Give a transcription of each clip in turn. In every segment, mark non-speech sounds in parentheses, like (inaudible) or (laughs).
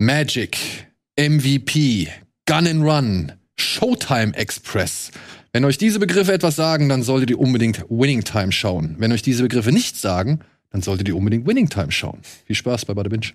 Magic, MVP, Gun and Run, Showtime Express. Wenn euch diese Begriffe etwas sagen, dann solltet ihr unbedingt Winning Time schauen. Wenn euch diese Begriffe nichts sagen, dann solltet ihr unbedingt Winning Time schauen. Viel Spaß bei Bada Binge.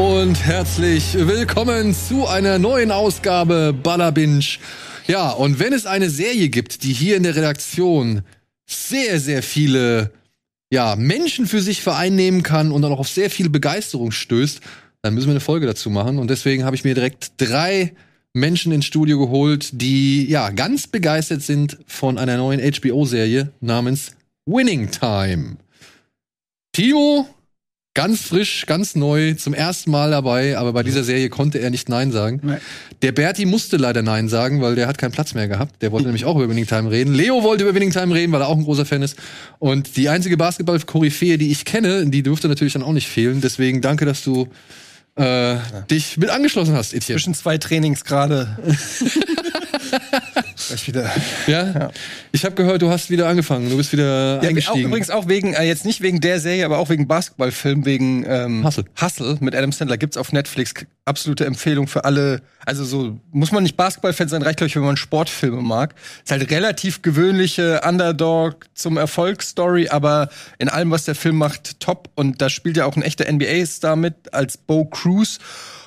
Und herzlich willkommen zu einer neuen Ausgabe Ballerbinge. Ja, und wenn es eine Serie gibt, die hier in der Redaktion sehr, sehr viele ja, Menschen für sich vereinnehmen kann und dann auch auf sehr viel Begeisterung stößt, dann müssen wir eine Folge dazu machen. Und deswegen habe ich mir direkt drei Menschen ins Studio geholt, die ja ganz begeistert sind von einer neuen HBO-Serie namens Winning Time. Timo, ganz frisch, ganz neu, zum ersten Mal dabei, aber bei dieser Serie konnte er nicht Nein sagen. Nee. Der Berti musste leider Nein sagen, weil der hat keinen Platz mehr gehabt. Der wollte (laughs) nämlich auch über Winning Time reden. Leo wollte über Winning Time reden, weil er auch ein großer Fan ist. Und die einzige Basketball-Koryphäe, die ich kenne, die dürfte natürlich dann auch nicht fehlen. Deswegen danke, dass du äh, dich mit angeschlossen hast, Etienne. Zwischen zwei Trainings gerade. (laughs) Gleich wieder. Ja? Ja. Ich habe gehört, du hast wieder angefangen. Du bist wieder Ja, auch, eingestiegen. übrigens auch wegen, äh, jetzt nicht wegen der Serie, aber auch wegen Basketballfilm, wegen ähm, Hustle. Hustle mit Adam Sandler gibt's auf Netflix. Absolute Empfehlung für alle. Also so muss man nicht Basketballfan sein, reicht glaube ich, wenn man Sportfilme mag. Ist halt relativ gewöhnliche Underdog zum Erfolgsstory, aber in allem, was der Film macht, top. Und da spielt ja auch ein echter NBA-Star mit als Bo Cruz.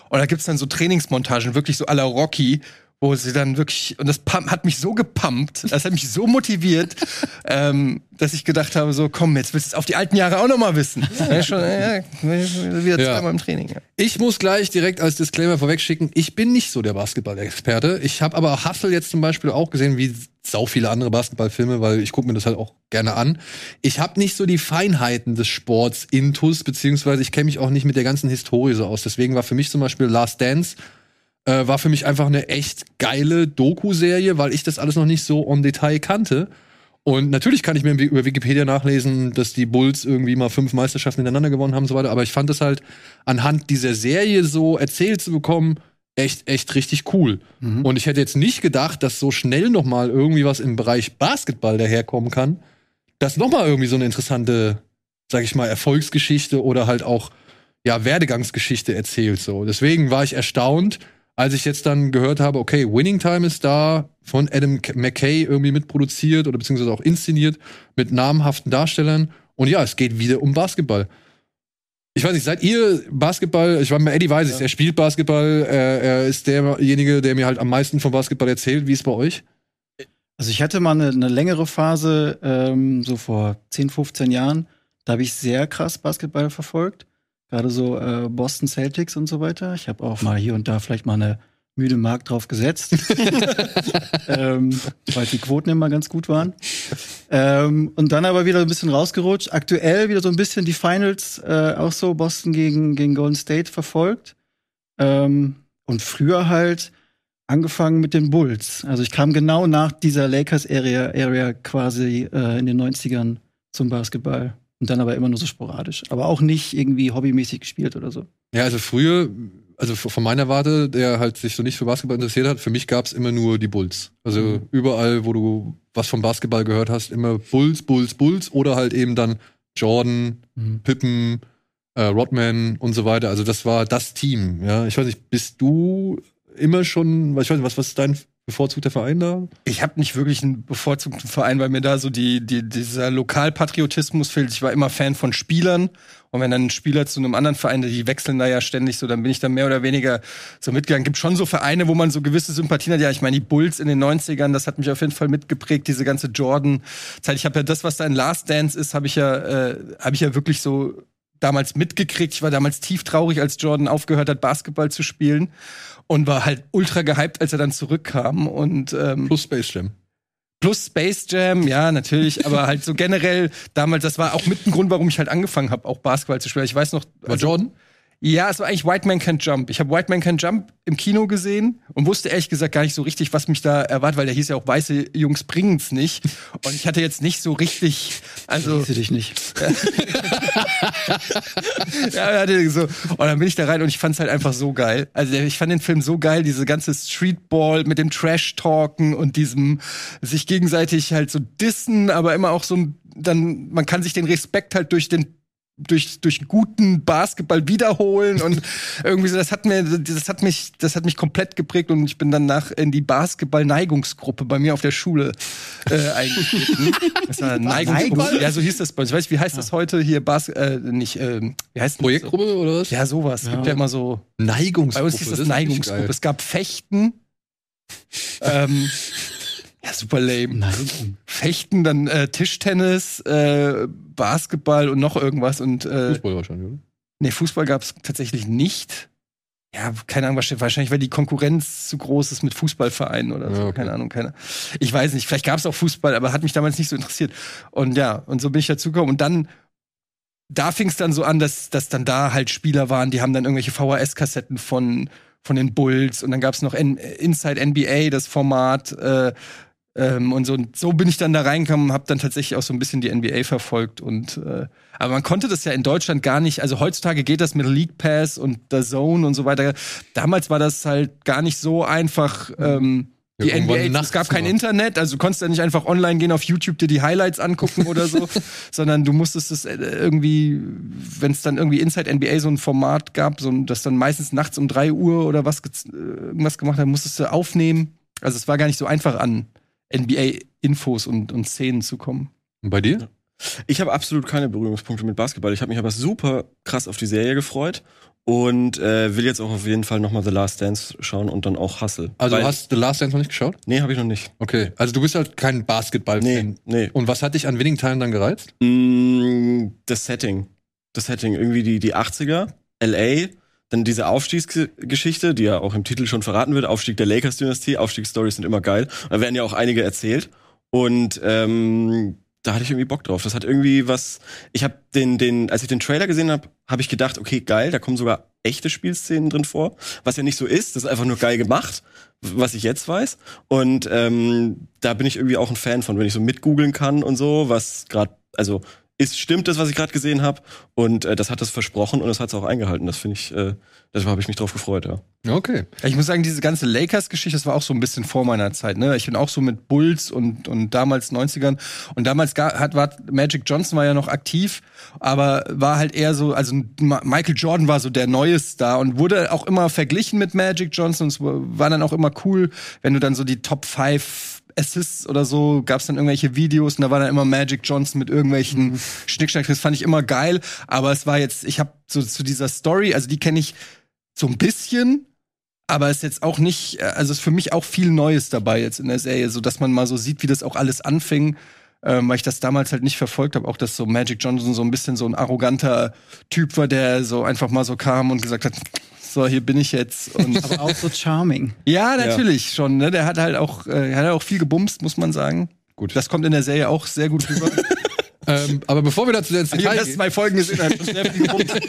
Und da gibt's dann so Trainingsmontagen, wirklich so à la Rocky, wo sie dann wirklich, und das hat mich so gepumpt, das hat mich so motiviert, (laughs) ähm, dass ich gedacht habe, so komm, jetzt willst du es auf die alten Jahre auch noch mal wissen. Ja, schon, ja, wieder Ja. zweimal im Training. Ja. Ich muss gleich direkt als Disclaimer vorwegschicken, ich bin nicht so der Basketball-Experte. Ich habe aber Hustle jetzt zum Beispiel auch gesehen, wie sau viele andere Basketballfilme, weil ich gucke mir das halt auch gerne an. Ich habe nicht so die Feinheiten des Sports intus, beziehungsweise ich kenne mich auch nicht mit der ganzen Historie so aus. Deswegen war für mich zum Beispiel Last Dance äh, war für mich einfach eine echt geile Doku-Serie, weil ich das alles noch nicht so en Detail kannte. Und natürlich kann ich mir über Wikipedia nachlesen, dass die Bulls irgendwie mal fünf Meisterschaften hintereinander gewonnen haben und so weiter. Aber ich fand es halt anhand dieser Serie so erzählt zu bekommen, echt, echt richtig cool. Und ich hätte jetzt nicht gedacht, dass so schnell noch mal irgendwie was im Bereich Basketball daherkommen kann, dass noch mal irgendwie so eine interessante, sag ich mal, Erfolgsgeschichte oder halt auch ja Werdegangsgeschichte erzählt. So, deswegen war ich erstaunt, als ich jetzt dann gehört habe, okay, Winning Time ist da von Adam McKay irgendwie mitproduziert oder beziehungsweise auch inszeniert mit namhaften Darstellern. Und ja, es geht wieder um Basketball. Ich weiß nicht, seid ihr Basketball? Ich weiß, Eddie weiß es, er spielt Basketball, er, er ist derjenige, der mir halt am meisten von Basketball erzählt. Wie ist es bei euch? Also ich hatte mal eine, eine längere Phase, ähm, so vor 10, 15 Jahren, da habe ich sehr krass Basketball verfolgt. Gerade so äh, Boston Celtics und so weiter. Ich habe auch mal hier und da vielleicht mal eine müde Mark drauf gesetzt. (laughs) ähm, weil die Quoten immer ganz gut waren. Ähm, und dann aber wieder ein bisschen rausgerutscht. Aktuell wieder so ein bisschen die Finals, äh, auch so Boston gegen, gegen Golden State verfolgt. Ähm, und früher halt angefangen mit den Bulls. Also ich kam genau nach dieser Lakers-Area Area quasi äh, in den 90ern zum Basketball. Und dann aber immer nur so sporadisch. Aber auch nicht irgendwie hobbymäßig gespielt oder so. Ja, also früher, also von meiner Warte, der halt sich so nicht für Basketball interessiert hat, für mich gab's immer nur die Bulls. Also Mhm. überall, wo du was vom Basketball gehört hast, immer Bulls, Bulls, Bulls oder halt eben dann Jordan, Mhm. Pippen, äh, Rodman und so weiter. Also das war das Team. Ja, ich weiß nicht, bist du immer schon, ich weiß nicht, was, was ist dein bevorzugter Verein da? Ich habe nicht wirklich einen bevorzugten Verein, weil mir da so die, die, dieser Lokalpatriotismus fehlt. Ich war immer Fan von Spielern. Und wenn dann ein Spieler zu einem anderen Verein, die wechseln da ja ständig so, dann bin ich da mehr oder weniger so mitgegangen. Gibt schon so Vereine, wo man so gewisse Sympathien hat. Ja, ich meine, die Bulls in den 90ern, das hat mich auf jeden Fall mitgeprägt, diese ganze Jordan-Zeit. Ich habe ja das, was da in Last Dance ist, habe ich ja, äh, habe ich ja wirklich so damals mitgekriegt. Ich war damals tief traurig, als Jordan aufgehört hat, Basketball zu spielen. Und war halt ultra gehypt, als er dann zurückkam. Und ähm, Plus Space Jam. Plus Space Jam, ja, natürlich, aber halt so generell damals, das war auch mit ein Grund, warum ich halt angefangen habe, auch Basketball zu spielen. Ich weiß noch, War also- Jordan? Ja, es war eigentlich White Man Can't Jump. Ich habe White Man Can't Jump im Kino gesehen und wusste ehrlich gesagt gar nicht so richtig, was mich da erwartet, weil der hieß ja auch Weiße Jungs bringen's nicht. Und ich hatte jetzt nicht so richtig, also du dich nicht. (laughs) ja, hatte so. Und dann bin ich da rein und ich fand's halt einfach so geil. Also ich fand den Film so geil, diese ganze Streetball mit dem Trash-Talken und diesem sich gegenseitig halt so dissen, aber immer auch so ein, dann, man kann sich den Respekt halt durch den durch, durch guten Basketball wiederholen und (laughs) irgendwie so, das hat mir, das hat mich, das hat mich komplett geprägt und ich bin dann nach in die Basketball-Neigungsgruppe bei mir auf der Schule äh, (laughs) eingetreten. Das war Neigungsgruppe. Ja, so hieß das bei uns. Ich weiß, wie heißt das heute hier? Bas äh, nicht, ähm, wie heißt das? Projektgruppe oder was? Ja, sowas. Es gibt ja immer so. Neigungsgruppe. Bei uns hieß das, ist Neigungsgruppe. Es gab Fechten. (laughs) ähm, ja, super lame. Nein. Fechten, dann äh, Tischtennis, äh, Basketball und noch irgendwas. Und äh, Fußball wahrscheinlich, oder? nee, Fußball gab es tatsächlich nicht. Ja, keine Ahnung, wahrscheinlich- wahrscheinlich, weil die Konkurrenz zu groß ist mit Fußballvereinen oder so. Ja, okay. Keine Ahnung, keine. Ich weiß nicht, vielleicht gab es auch Fußball, aber hat mich damals nicht so interessiert. Und ja, und so bin ich dazugekommen. Und dann, da fing es dann so an, dass, dass dann da halt Spieler waren, die haben dann irgendwelche VHS-Kassetten von, von den Bulls und dann gab es noch N Inside NBA, das Format. Äh, ähm, und so, und so bin ich dann da reingekommen, habe dann tatsächlich auch so ein bisschen die NBA verfolgt und äh, aber man konnte das ja in Deutschland gar nicht. Also heutzutage geht das mit League Pass und The Zone und so weiter. Damals war das halt gar nicht so einfach. Ähm, Ja, die irgendwann NBA, es gab kein. Internet, also du konntest ja nicht einfach online gehen auf YouTube dir die Highlights angucken oder so, (laughs) sondern du musstest es äh, irgendwie, wenn es dann irgendwie Inside NBA so ein Format gab, so das dann meistens nachts um 3 Uhr oder was äh, irgendwas gemacht hat, musstest du aufnehmen. Also es war gar nicht so einfach an NBA-Infos und, und Szenen zu kommen. Und bei dir? Ich habe absolut keine Berührungspunkte mit Basketball. Ich habe mich aber super krass auf die Serie gefreut und äh, will jetzt auch auf jeden Fall noch mal The Last Dance schauen und dann auch Hustle. Also Weil- du hast The Last Dance noch nicht geschaut? Nee, habe ich noch nicht. Okay. Also du bist halt kein Basketball-Fan. Nee, nee. Und was hat dich an Winning Time dann gereizt? Mm, das Setting. Das Setting, irgendwie die, die 80er, LA, dann diese Aufstiegsgeschichte, die ja auch im Titel schon verraten wird, Aufstieg der Lakers-Dynastie, Aufstiegsstories sind immer geil. Da werden ja auch einige erzählt. Und ähm, da hatte ich irgendwie Bock drauf. Das hat irgendwie was. Ich habe den, den, als ich den Trailer gesehen habe, habe ich gedacht, okay, geil, da kommen sogar echte Spielszenen drin vor. Was ja nicht so ist, das ist einfach nur geil gemacht, was ich jetzt weiß. Und ähm, da bin ich irgendwie auch ein Fan von, wenn ich so mitgoogeln kann und so, was gerade, also ist, stimmt das, was ich gerade gesehen habe. Und äh, das hat es versprochen und das hat es auch eingehalten. Das finde ich, äh, deshalb habe ich mich drauf gefreut, ja. Okay. Ich muss sagen, diese ganze Lakers-Geschichte, das war auch so ein bisschen vor meiner Zeit. Ne? Ich bin auch so mit Bulls und, und damals 90ern. Und damals gar, hat, war Magic Johnson war ja noch aktiv, aber war halt eher so, also Michael Jordan war so der neue Star und wurde auch immer verglichen mit Magic Johnson. Und es war dann auch immer cool, wenn du dann so die Top 5 Assists oder so, gab es dann irgendwelche Videos und da war dann immer Magic Johnson mit irgendwelchen Schnickschnack. Das fand ich immer geil, aber es war jetzt, ich habe so zu dieser Story, also die kenne ich so ein bisschen, aber ist jetzt auch nicht, äh, also ist für mich auch viel Neues dabei jetzt in der Serie, so dass man mal so sieht, wie das auch alles anfing, ähm, weil ich das damals halt nicht verfolgt habe, auch dass so Magic Johnson so ein bisschen so ein arroganter Typ war, der so einfach mal so kam und gesagt hat, so hier bin ich jetzt (laughs) und Aber auch so charming. ja, natürlich schon, ne? Der hat halt auch, äh, er hat auch viel gebumst, muss man sagen. Gut. Das kommt in der Serie auch sehr gut rüber. (laughs) Ähm, aber bevor wir dazu sehr ins Detail gehen, zwei Folgen gesehen, hat schon sehr viel gebumst.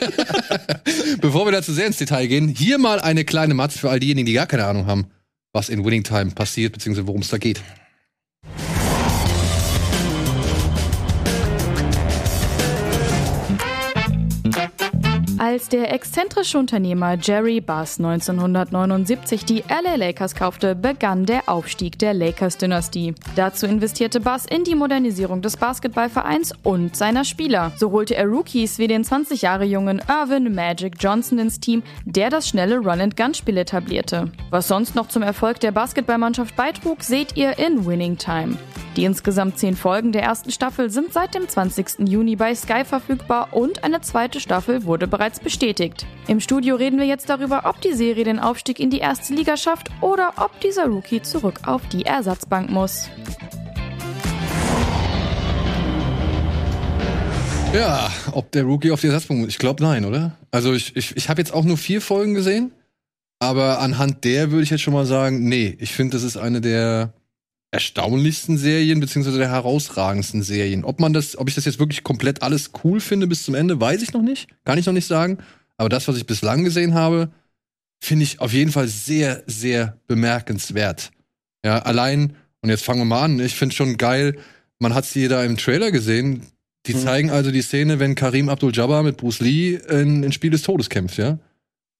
(laughs) bevor wir dazu sehr ins Detail gehen, hier mal eine kleine Matz für all diejenigen, die gar keine Ahnung haben, was in Winning Time passiert, beziehungsweise worum es da geht. Als der exzentrische Unternehmer Jerry Buss 1979 die LA Lakers kaufte, begann der Aufstieg der Lakers-Dynastie. Dazu investierte Buss in die Modernisierung des Basketballvereins und seiner Spieler. So holte er Rookies wie den 20 Jahre jungen Irvin Magic Johnson ins Team, der das schnelle Run-and-Gun-Spiel etablierte. Was sonst noch zum Erfolg der Basketballmannschaft beitrug, seht ihr in Winning Time. Die insgesamt zehn Folgen der ersten Staffel sind seit dem 20. Juni bei Sky verfügbar und eine zweite Staffel wurde bereits bestätigt. Im Studio reden wir jetzt darüber, ob die Serie den Aufstieg in die erste Liga schafft oder ob dieser Rookie zurück auf die Ersatzbank muss. Ja, ob der Rookie auf die Ersatzbank muss. Ich glaube nein, oder? Also ich, ich, ich habe jetzt auch nur vier Folgen gesehen, aber anhand der würde ich jetzt schon mal sagen, nee, ich finde, das ist eine der erstaunlichsten Serien, beziehungsweise der herausragendsten Serien. Ob man das, ob ich das jetzt wirklich komplett alles cool finde bis zum Ende, weiß ich noch nicht. Kann ich noch nicht sagen. Aber das, was ich bislang gesehen habe, finde ich auf jeden Fall sehr, sehr bemerkenswert. Ja, allein, und jetzt fangen wir mal an, ich finde schon geil, man hat sie da im Trailer gesehen, die Mhm. zeigen also die Szene, wenn Karim Abdul-Jabbar mit Bruce Lee in, in Spiel des Todes kämpft, ja?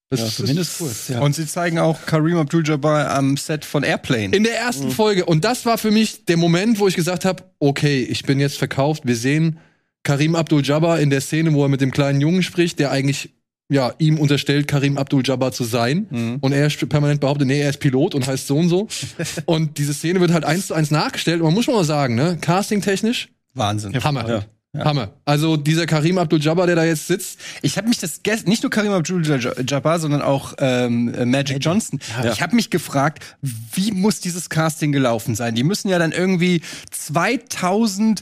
Das Ja, ist- zumindest kurz, ja. Und sie zeigen auch Kareem Abdul-Jabbar am Set von Airplane. In der ersten Folge. Und das war für mich der Moment, wo ich gesagt habe, okay, ich bin jetzt verkauft. Wir sehen Karim Abdul-Jabbar in der Szene, wo er mit dem kleinen Jungen spricht, der eigentlich ja, ihm unterstellt, Karim Abdul-Jabbar zu sein. Mhm. Und er permanent behauptet, nee, er ist Pilot und heißt so und so. (laughs) und diese Szene wird halt eins zu eins nachgestellt. Und man muss schon mal sagen, ne, castingtechnisch, Wahnsinn. Hammer. Ja. Hammer. Also dieser Karim Abdul-Jabbar, der da jetzt sitzt, Ich habe mich das nicht nur Karim Abdul-Jabbar, sondern auch ähm, äh, Magic Johnson. Ich habe mich gefragt, wie muss dieses Casting gelaufen sein? Die müssen ja dann irgendwie 2000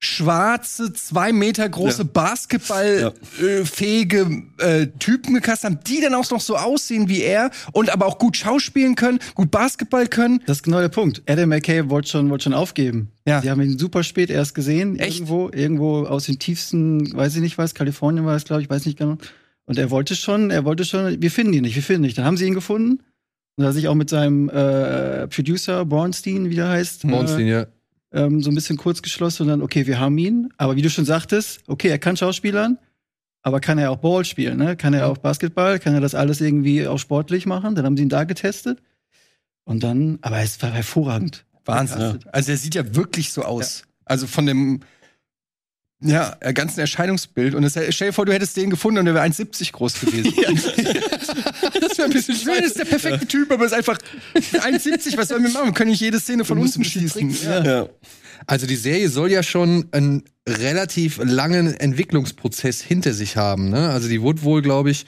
schwarze, zwei Meter große Basketballfähige äh, Typen gecastet haben, die dann auch noch so aussehen wie er und aber auch gut schauspielen können, gut Basketball können. Das ist genau der Punkt. Adam McKay wollte schon, wollte schon aufgeben. Ja. Sie haben ihn super spät erst gesehen. Echt? Irgendwo, irgendwo aus den tiefsten, weiß ich nicht was, Kalifornien war es, glaube ich, weiß nicht genau. Und er wollte schon, er wollte schon, wir finden ihn nicht, wir finden ihn nicht. Dann haben sie ihn gefunden. Und er hat sich auch mit seinem äh, Producer, Bornstein, wie der heißt, Monstein, äh, ja. Ähm, so ein bisschen kurz geschlossen und dann, okay, wir haben ihn. Aber wie du schon sagtest, okay, er kann Schauspielern, aber kann er auch Ball spielen, ne? Kann er auch Basketball, kann er das alles irgendwie auch sportlich machen? Dann haben sie ihn da getestet. Und dann, aber es war hervorragend. Wahnsinn. Gecastet. Also er sieht ja wirklich so aus. Also von dem ja, äh, ganzen Erscheinungsbild. Und es, stell dir vor, du hättest den gefunden und er wäre 1,70 groß gewesen. (laughs) Das wäre ein bisschen meine, das ist der perfekte Typ, aber ist einfach 1,70. Was sollen wir machen? Wir können nicht jede Szene von unten ein schießen. Ja. Ja. Also die Serie soll ja schon einen relativ langen Entwicklungsprozess hinter sich haben. Ne? Also die wurde wohl, glaube ich,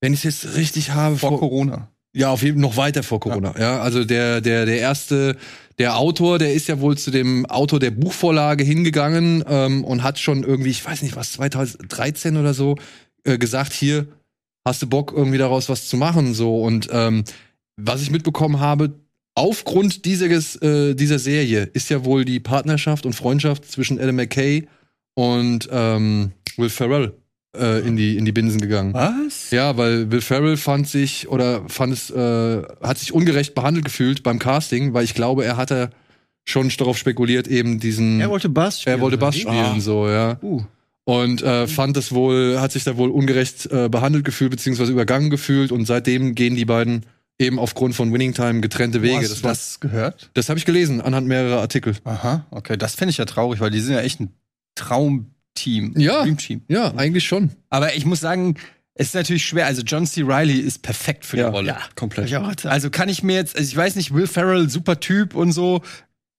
wenn ich es jetzt richtig habe, Vor Corona. Ja auf jeden noch weiter vor Corona. Ja, also der der der erste der Autor, der ist ja wohl zu dem Autor der Buchvorlage hingegangen ähm, und hat schon irgendwie, ich weiß nicht was, 2013 oder so äh, gesagt, hier hast du Bock irgendwie daraus was zu machen so und ähm, was ich mitbekommen habe, aufgrund dieses, äh, dieser Serie ist ja wohl die Partnerschaft und Freundschaft zwischen Adam McKay und ähm, Will Ferrell äh, in die in die Binsen gegangen. Was? Ja, weil Will Ferrell fand sich oder fand es äh, hat sich ungerecht behandelt gefühlt beim Casting, weil ich glaube, er hatte schon darauf spekuliert, eben diesen Er wollte Bass spielen. er wollte Bass spielen so, ja. Uh. Und äh, fand es wohl, hat sich da wohl ungerecht äh, behandelt gefühlt, beziehungsweise übergangen gefühlt. Und seitdem gehen die beiden eben aufgrund von Winning Time getrennte Wo Wege. hast Das, du war, das gehört? das habe ich gelesen anhand mehrerer Artikel. Aha, okay. Das finde ich ja traurig, weil die sind ja echt ein Traumteam. Ja. Dreamteam. Ja, eigentlich schon. Aber ich muss sagen, es ist natürlich schwer. Also John C. Riley ist perfekt für Ja. die Rolle. Ja. Komplett. Also kann ich mir jetzt, also ich weiß nicht, Will Ferrell, super Typ und so,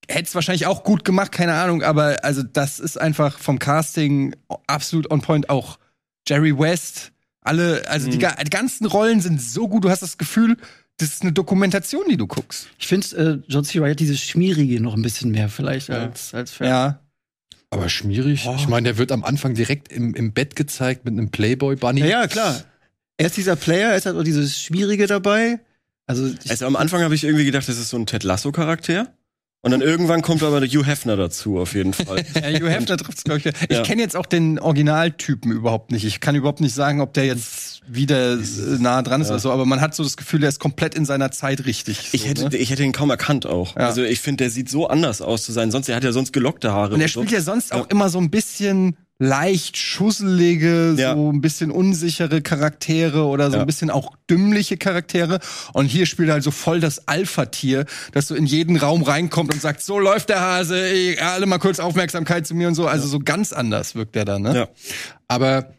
hätte es wahrscheinlich auch gut gemacht, keine Ahnung, aber also das ist einfach vom Casting absolut on point. Auch Jerry West, alle, also die, ga- die ganzen Rollen sind so gut, du hast das Gefühl, das ist eine Dokumentation, die du guckst. Ich finde, äh, John C. Reilly hat dieses Schmierige noch ein bisschen mehr vielleicht Ja. als, als Ferrell. Ja. Aber schmierig. Ich meine, der wird am Anfang direkt im, im Bett gezeigt mit einem Playboy-Bunny. Ja, ja, klar. Er ist dieser Player, er ist halt auch dieses Schwierige dabei. Also, Also am Anfang habe ich irgendwie gedacht, das ist so ein Ted Lasso-Charakter. Und dann irgendwann kommt aber der Hugh Hefner dazu, auf jeden Fall. (laughs) Ja, Hugh Hefner trifft es, glaube ich. Ich Ja. kenne jetzt auch den Originaltypen überhaupt nicht. Ich kann überhaupt nicht sagen, ob der jetzt wieder äh, nah dran ist Ja. oder so, aber man hat so das Gefühl, der ist komplett in seiner Zeit richtig. Ich so, hätte, ne? ich hätte ihn kaum erkannt auch. Ja. Also ich finde, der sieht so anders aus zu sein. Sonst, er hat ja sonst gelockte Haare. Und er so. spielt ja sonst Ja. auch immer so ein bisschen leicht schusselige, so ein bisschen unsichere Charaktere oder so ein bisschen auch dümmliche Charaktere. Und hier spielt er halt so voll das Alpha-Tier, das so in jeden Raum reinkommt und sagt, so läuft der Hase, ey, alle mal kurz Aufmerksamkeit zu mir und so. Also so ganz anders wirkt er dann, ne? Ja. Aber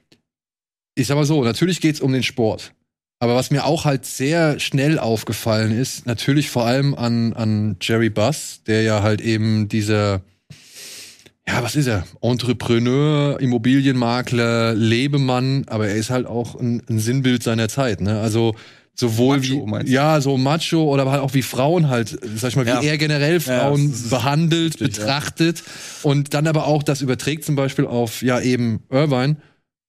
ich sag mal so, natürlich geht's um den Sport. Aber was mir auch halt sehr schnell aufgefallen ist, natürlich vor allem an, an Jerry Buss, der ja halt eben dieser, ja, was ist er? Entrepreneur, Immobilienmakler, Lebemann, aber er ist halt auch ein, ein Sinnbild seiner Zeit, ne? Also sowohl Macho, wie ja so macho oder halt auch wie Frauen halt sag ich mal Ja. wie er generell Frauen ist behandelt richtig, ja. betrachtet und dann aber auch das überträgt zum Beispiel auf ja eben Irvine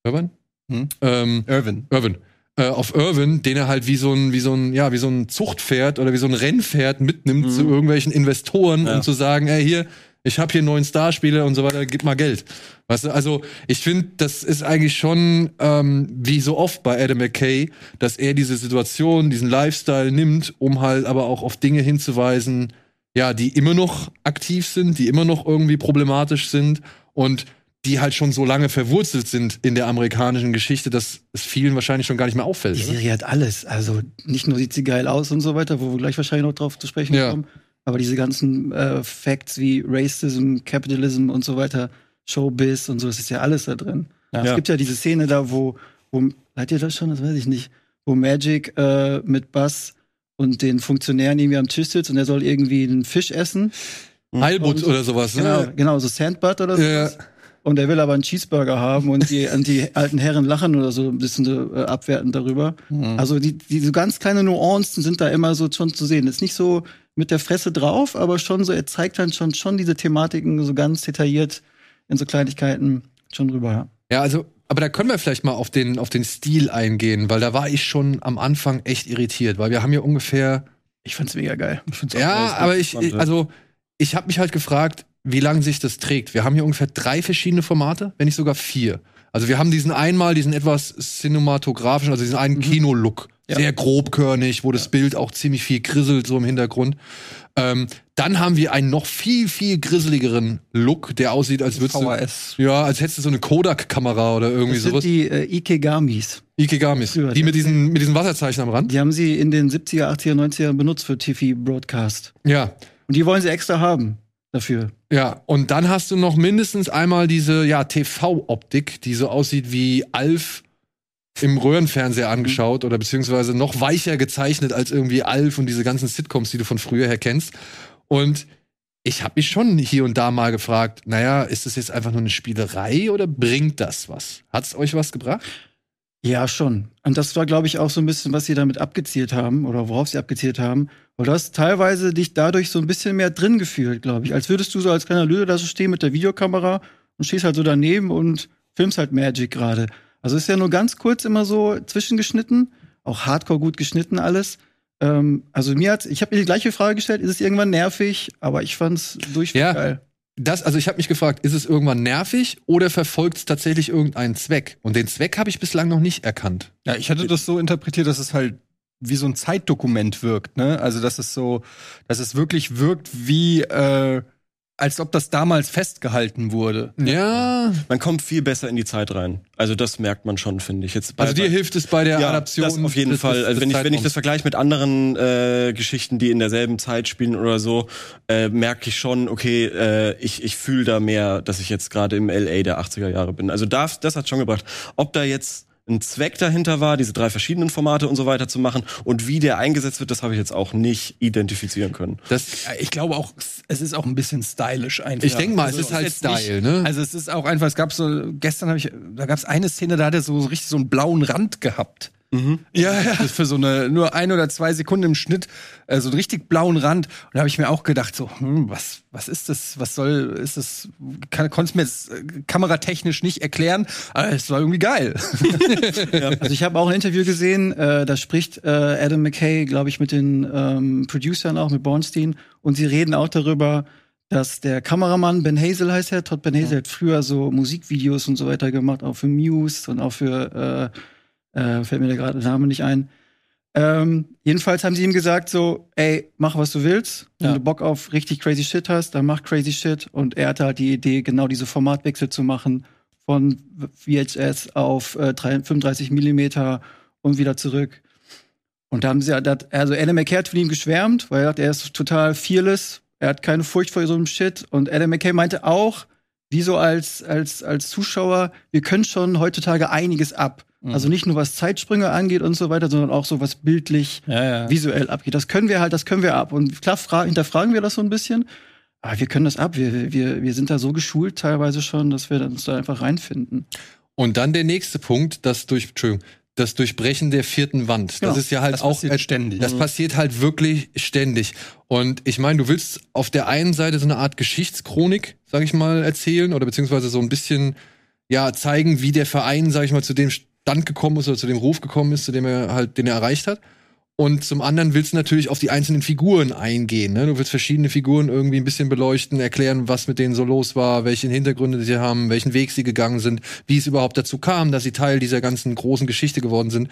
Irvine Hm? ähm, Irvin. Irvin äh, auf Irvin, den er halt wie so ein wie so ein ja wie so ein Zuchtpferd oder wie so ein Rennpferd mitnimmt zu irgendwelchen Investoren, Ja. um zu sagen, ey hier ich habe hier einen neuen Starspieler und so weiter, gib mal Geld. Weißt du, also ich finde, das ist eigentlich schon ähm, wie so oft bei Adam McKay, dass er diese Situation, diesen Lifestyle nimmt, um halt aber auch auf Dinge hinzuweisen, ja, die immer noch aktiv sind, die immer noch irgendwie problematisch sind und die halt schon so lange verwurzelt sind in der amerikanischen Geschichte, dass es vielen wahrscheinlich schon gar nicht mehr auffällt. Die oder? Serie hat alles. Also nicht nur sieht sie geil aus und so weiter, wo wir gleich wahrscheinlich noch drauf zu sprechen Ja. kommen, aber diese ganzen äh, Facts wie Racism, Capitalism und so weiter, Showbiz und so, das ist ja alles da drin. Es Ja. gibt ja diese Szene da, wo, wo seid ihr das schon? Das weiß ich nicht. Wo Magic äh, mit Buzz und den Funktionären irgendwie am Tisch sitzt und er soll irgendwie einen Fisch essen. Heilbutt oder sowas. Genau, Ne? genau, so Sandbutt oder so. Ja. Und er will aber einen Cheeseburger haben und die, und die (laughs) alten Herren lachen oder so ein bisschen so, äh, abwertend darüber. Also die, die so ganz kleine Nuancen sind da immer so schon zu sehen. Ist nicht so mit der Fresse drauf, aber schon so, er zeigt dann schon, schon diese Thematiken so ganz detailliert in so Kleinigkeiten schon rüber. Ja. Ja, also, aber da können wir vielleicht mal auf den, auf den Stil eingehen, weil da war ich schon am Anfang echt irritiert, weil wir haben ja ungefähr. Ich fand's mega geil. Ja, aber ich, ja. also, ich habe mich halt gefragt, wie lange sich das trägt. Wir haben hier ungefähr drei verschiedene Formate, wenn nicht sogar vier. Also wir haben diesen einmal, diesen etwas cinematografischen, also diesen einen Kino-Look. Ja. Sehr grobkörnig, wo das Bild auch ziemlich viel grisselt, so im Hintergrund. Ähm, dann haben wir einen noch viel, viel grisseligeren Look, der aussieht, als würdest du. VHS. Ja, als hättest du so eine Kodak-Kamera oder irgendwie Das sind sowas. die äh, Ikegamis. Ikegamis. Früher, Die ja. mit diesen, mit diesen Wasserzeichen am Rand. Die haben sie in den 70er, 80er, 90er benutzt für TV-Broadcast. Ja. Und die wollen sie extra haben dafür. Ja, und dann hast du noch mindestens einmal diese ja, TV-Optik, die so aussieht wie Alf im Röhrenfernseher angeschaut oder beziehungsweise noch weicher gezeichnet als irgendwie Alf und diese ganzen Sitcoms, die du von früher her kennst. Und ich habe mich schon hier und da mal gefragt, naja, ist das jetzt einfach nur eine Spielerei oder bringt das was? Hat es euch was gebracht? Ja, schon. Und das war, glaube ich, auch so ein bisschen, was sie damit abgezielt haben oder worauf sie abgezielt haben. Weil du hast teilweise dich dadurch so ein bisschen mehr drin gefühlt, glaube ich. Als würdest du so als kleiner Lüde da so stehen mit der Videokamera und stehst halt so daneben und filmst halt Magic gerade. Also ist ja nur ganz kurz immer so zwischengeschnitten, auch hardcore gut geschnitten alles. Ähm, also mir hat, ich habe mir die gleiche Frage gestellt, ist es irgendwann nervig, aber ich fand's durchweg Ja. geil. Das, also ich habe mich gefragt, ist es irgendwann nervig oder verfolgt es tatsächlich irgendeinen Zweck? Und den Zweck habe ich bislang noch nicht erkannt. Ja, ich hatte das so interpretiert, dass es halt wie so ein Zeitdokument wirkt, ne? Also, dass es so, dass es wirklich wirkt wie, äh, als ob das damals festgehalten wurde. Ja, Man kommt viel besser in die Zeit rein. Also das merkt man schon, finde ich. Jetzt bei- also dir hilft es bei der ja, Adaption. Das auf jeden des- Fall. Also wenn ich, wenn ich das vergleiche mit anderen äh, Geschichten, die in derselben Zeit spielen oder so, äh, merke ich schon, okay, äh, ich, ich fühle da mehr, dass ich jetzt gerade im LA der 80er Jahre bin. Also das, das hat schon gebracht. Ob da jetzt ein Zweck dahinter war, diese drei verschiedenen Formate und so weiter zu machen und wie der eingesetzt wird, das habe ich jetzt auch nicht identifizieren können. das, Ich glaube auch, es ist auch ein bisschen stylisch einfach. Ich denk mal, es Also, ist halt jetzt nicht- Style, ne? Also es ist auch einfach, es gab so, gestern habe ich, da gab es eine Szene, da hat er so, so richtig so einen blauen Rand gehabt. Ja, ja. Das für so eine, nur ein oder zwei Sekunden im Schnitt, äh, so einen richtig blauen Rand. Und da habe ich mir auch gedacht, so, hm, was, was ist das? Was soll, ist das, kann, konnte es mir jetzt äh, kameratechnisch nicht erklären, aber es war irgendwie geil. Also ich habe auch ein Interview gesehen, äh, da spricht äh, Adam McKay, glaube ich, mit den ähm, Producern auch, mit Bornstein, und sie reden auch darüber, dass der Kameramann, Ben Hazel heißt er, Todd Ben Hazel hat früher so Musikvideos und so weiter gemacht, auch für Muse und auch für, äh, äh, fällt mir da gerade der Name nicht ein. Ähm, jedenfalls haben sie ihm gesagt so, ey, mach was du willst. Wenn Ja. du Bock auf richtig crazy Shit hast, dann mach crazy Shit. Und er hatte halt die Idee, genau diese Formatwechsel zu machen von VHS auf äh, 3 35 Millimeter und wieder zurück. Und da haben sie, dat- also Adam McKay hat von ihm geschwärmt, weil er sagt, er ist total fearless, er hat keine Furcht vor so einem Shit. Und Adam McKay meinte auch, wie so als, als, als Zuschauer, wir können schon heutzutage einiges ab. Also nicht nur was Zeitsprünge angeht und so weiter, sondern auch so was bildlich, Ja, ja. visuell abgeht. Das können wir halt, das können wir ab. Und klar fra hinterfragen wir das so ein bisschen, aber wir können das ab. Wir, wir, wir sind da so geschult teilweise schon, dass wir uns da einfach reinfinden. Und dann der nächste Punkt, das durch, Entschuldigung, das Durchbrechen der vierten Wand. Genau. Das ist ja halt Das auch passiert ständig. Das passiert halt wirklich ständig. Und ich meine, du willst auf der einen Seite so eine Art Geschichtschronik, sag ich mal, erzählen oder beziehungsweise so ein bisschen ja zeigen, wie der Verein, sag ich mal, zu dem Stand gekommen ist oder zu dem Ruf gekommen ist, zu dem er halt, den er erreicht hat. Und zum anderen willst du natürlich auf die einzelnen Figuren eingehen. Ne? Du willst verschiedene Figuren irgendwie ein bisschen beleuchten, erklären, was mit denen so los war, welche Hintergründe sie haben, welchen Weg sie gegangen sind, wie es überhaupt dazu kam, dass sie Teil dieser ganzen großen Geschichte geworden sind.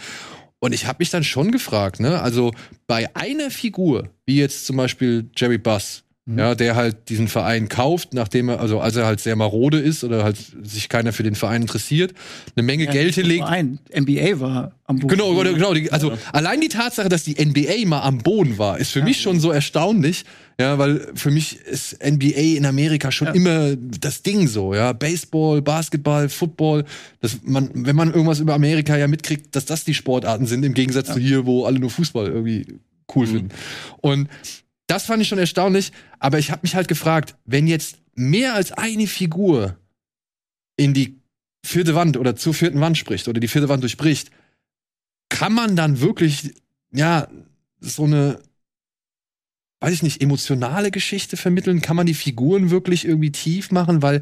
Und ich habe mich dann schon gefragt, ne, also bei einer Figur, wie jetzt zum Beispiel Jerry Buss, Mhm. ja, der halt diesen Verein kauft, nachdem er, also als er halt sehr marode ist oder halt sich keiner für den Verein interessiert, eine Menge Geld hinlegt. Ein NBA war am Boden. Genau, genau. Die, also allein die Tatsache, dass die NBA mal am Boden war, ist für mich schon so erstaunlich. Ja, weil für mich ist NBA in Amerika schon Ja. immer das Ding so, ja. Baseball, Basketball, Football. Das man, wenn man irgendwas über Amerika ja mitkriegt, dass das die Sportarten sind, im Gegensatz zu hier, wo alle nur Fußball irgendwie cool finden. Und das fand ich schon erstaunlich, aber ich habe mich halt gefragt, wenn jetzt mehr als eine Figur in die vierte Wand oder zur vierten Wand spricht oder die vierte Wand durchbricht, kann man dann wirklich, ja, so eine, weiß ich nicht, emotionale Geschichte vermitteln? Kann man die Figuren wirklich irgendwie tief machen? Weil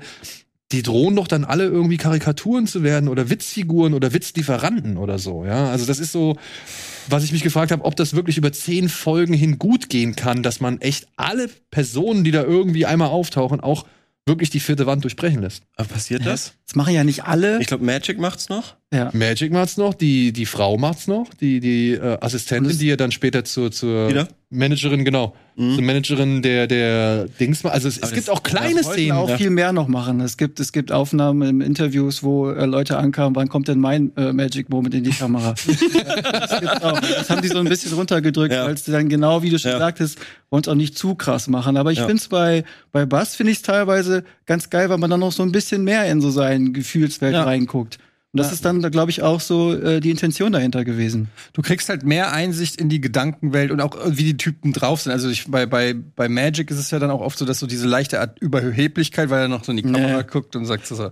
die drohen doch dann alle irgendwie Karikaturen zu werden oder Witzfiguren oder Witzlieferanten oder so, ja. Also das ist so, was ich mich gefragt habe, ob das wirklich über zehn Folgen hin gut gehen kann, dass man echt alle Personen, die da irgendwie einmal auftauchen, auch wirklich die vierte Wand durchbrechen lässt. Aber passiert das? Das machen ja nicht alle. Ich glaube, Magic macht's noch. Ja. Magic macht's noch, die, die Frau macht's noch, die, die äh, Assistentin, die ja dann später zur, zur Wieder? Managerin, genau, Mhm. zur Managerin der, der Dings. Also es, es gibt auch kleine Szenen. auch viel mehr noch machen. Es gibt, es gibt Aufnahmen in Interviews, wo äh, Leute ankamen, wann kommt denn mein äh, Magic Moment in die Kamera? (laughs) das, gibt's auch. das haben die so ein bisschen runtergedrückt, Ja. weil es dann genau, wie du schon Ja. sagtest, wollen es auch nicht zu krass machen. Aber ich Ja. finde es bei, bei Bass, finde ich es teilweise ganz geil, weil man dann noch so ein bisschen mehr in so seine Gefühlswelt reinguckt. Und das ist dann, glaube ich, auch so äh, die Intention dahinter gewesen. Du kriegst halt mehr Einsicht in die Gedankenwelt und auch äh, wie die Typen drauf sind. Also ich, bei, bei, bei Magic ist es ja dann auch oft so, dass so diese leichte Art Überheblichkeit, weil er noch so in die Kamera Nee. guckt und sagt so,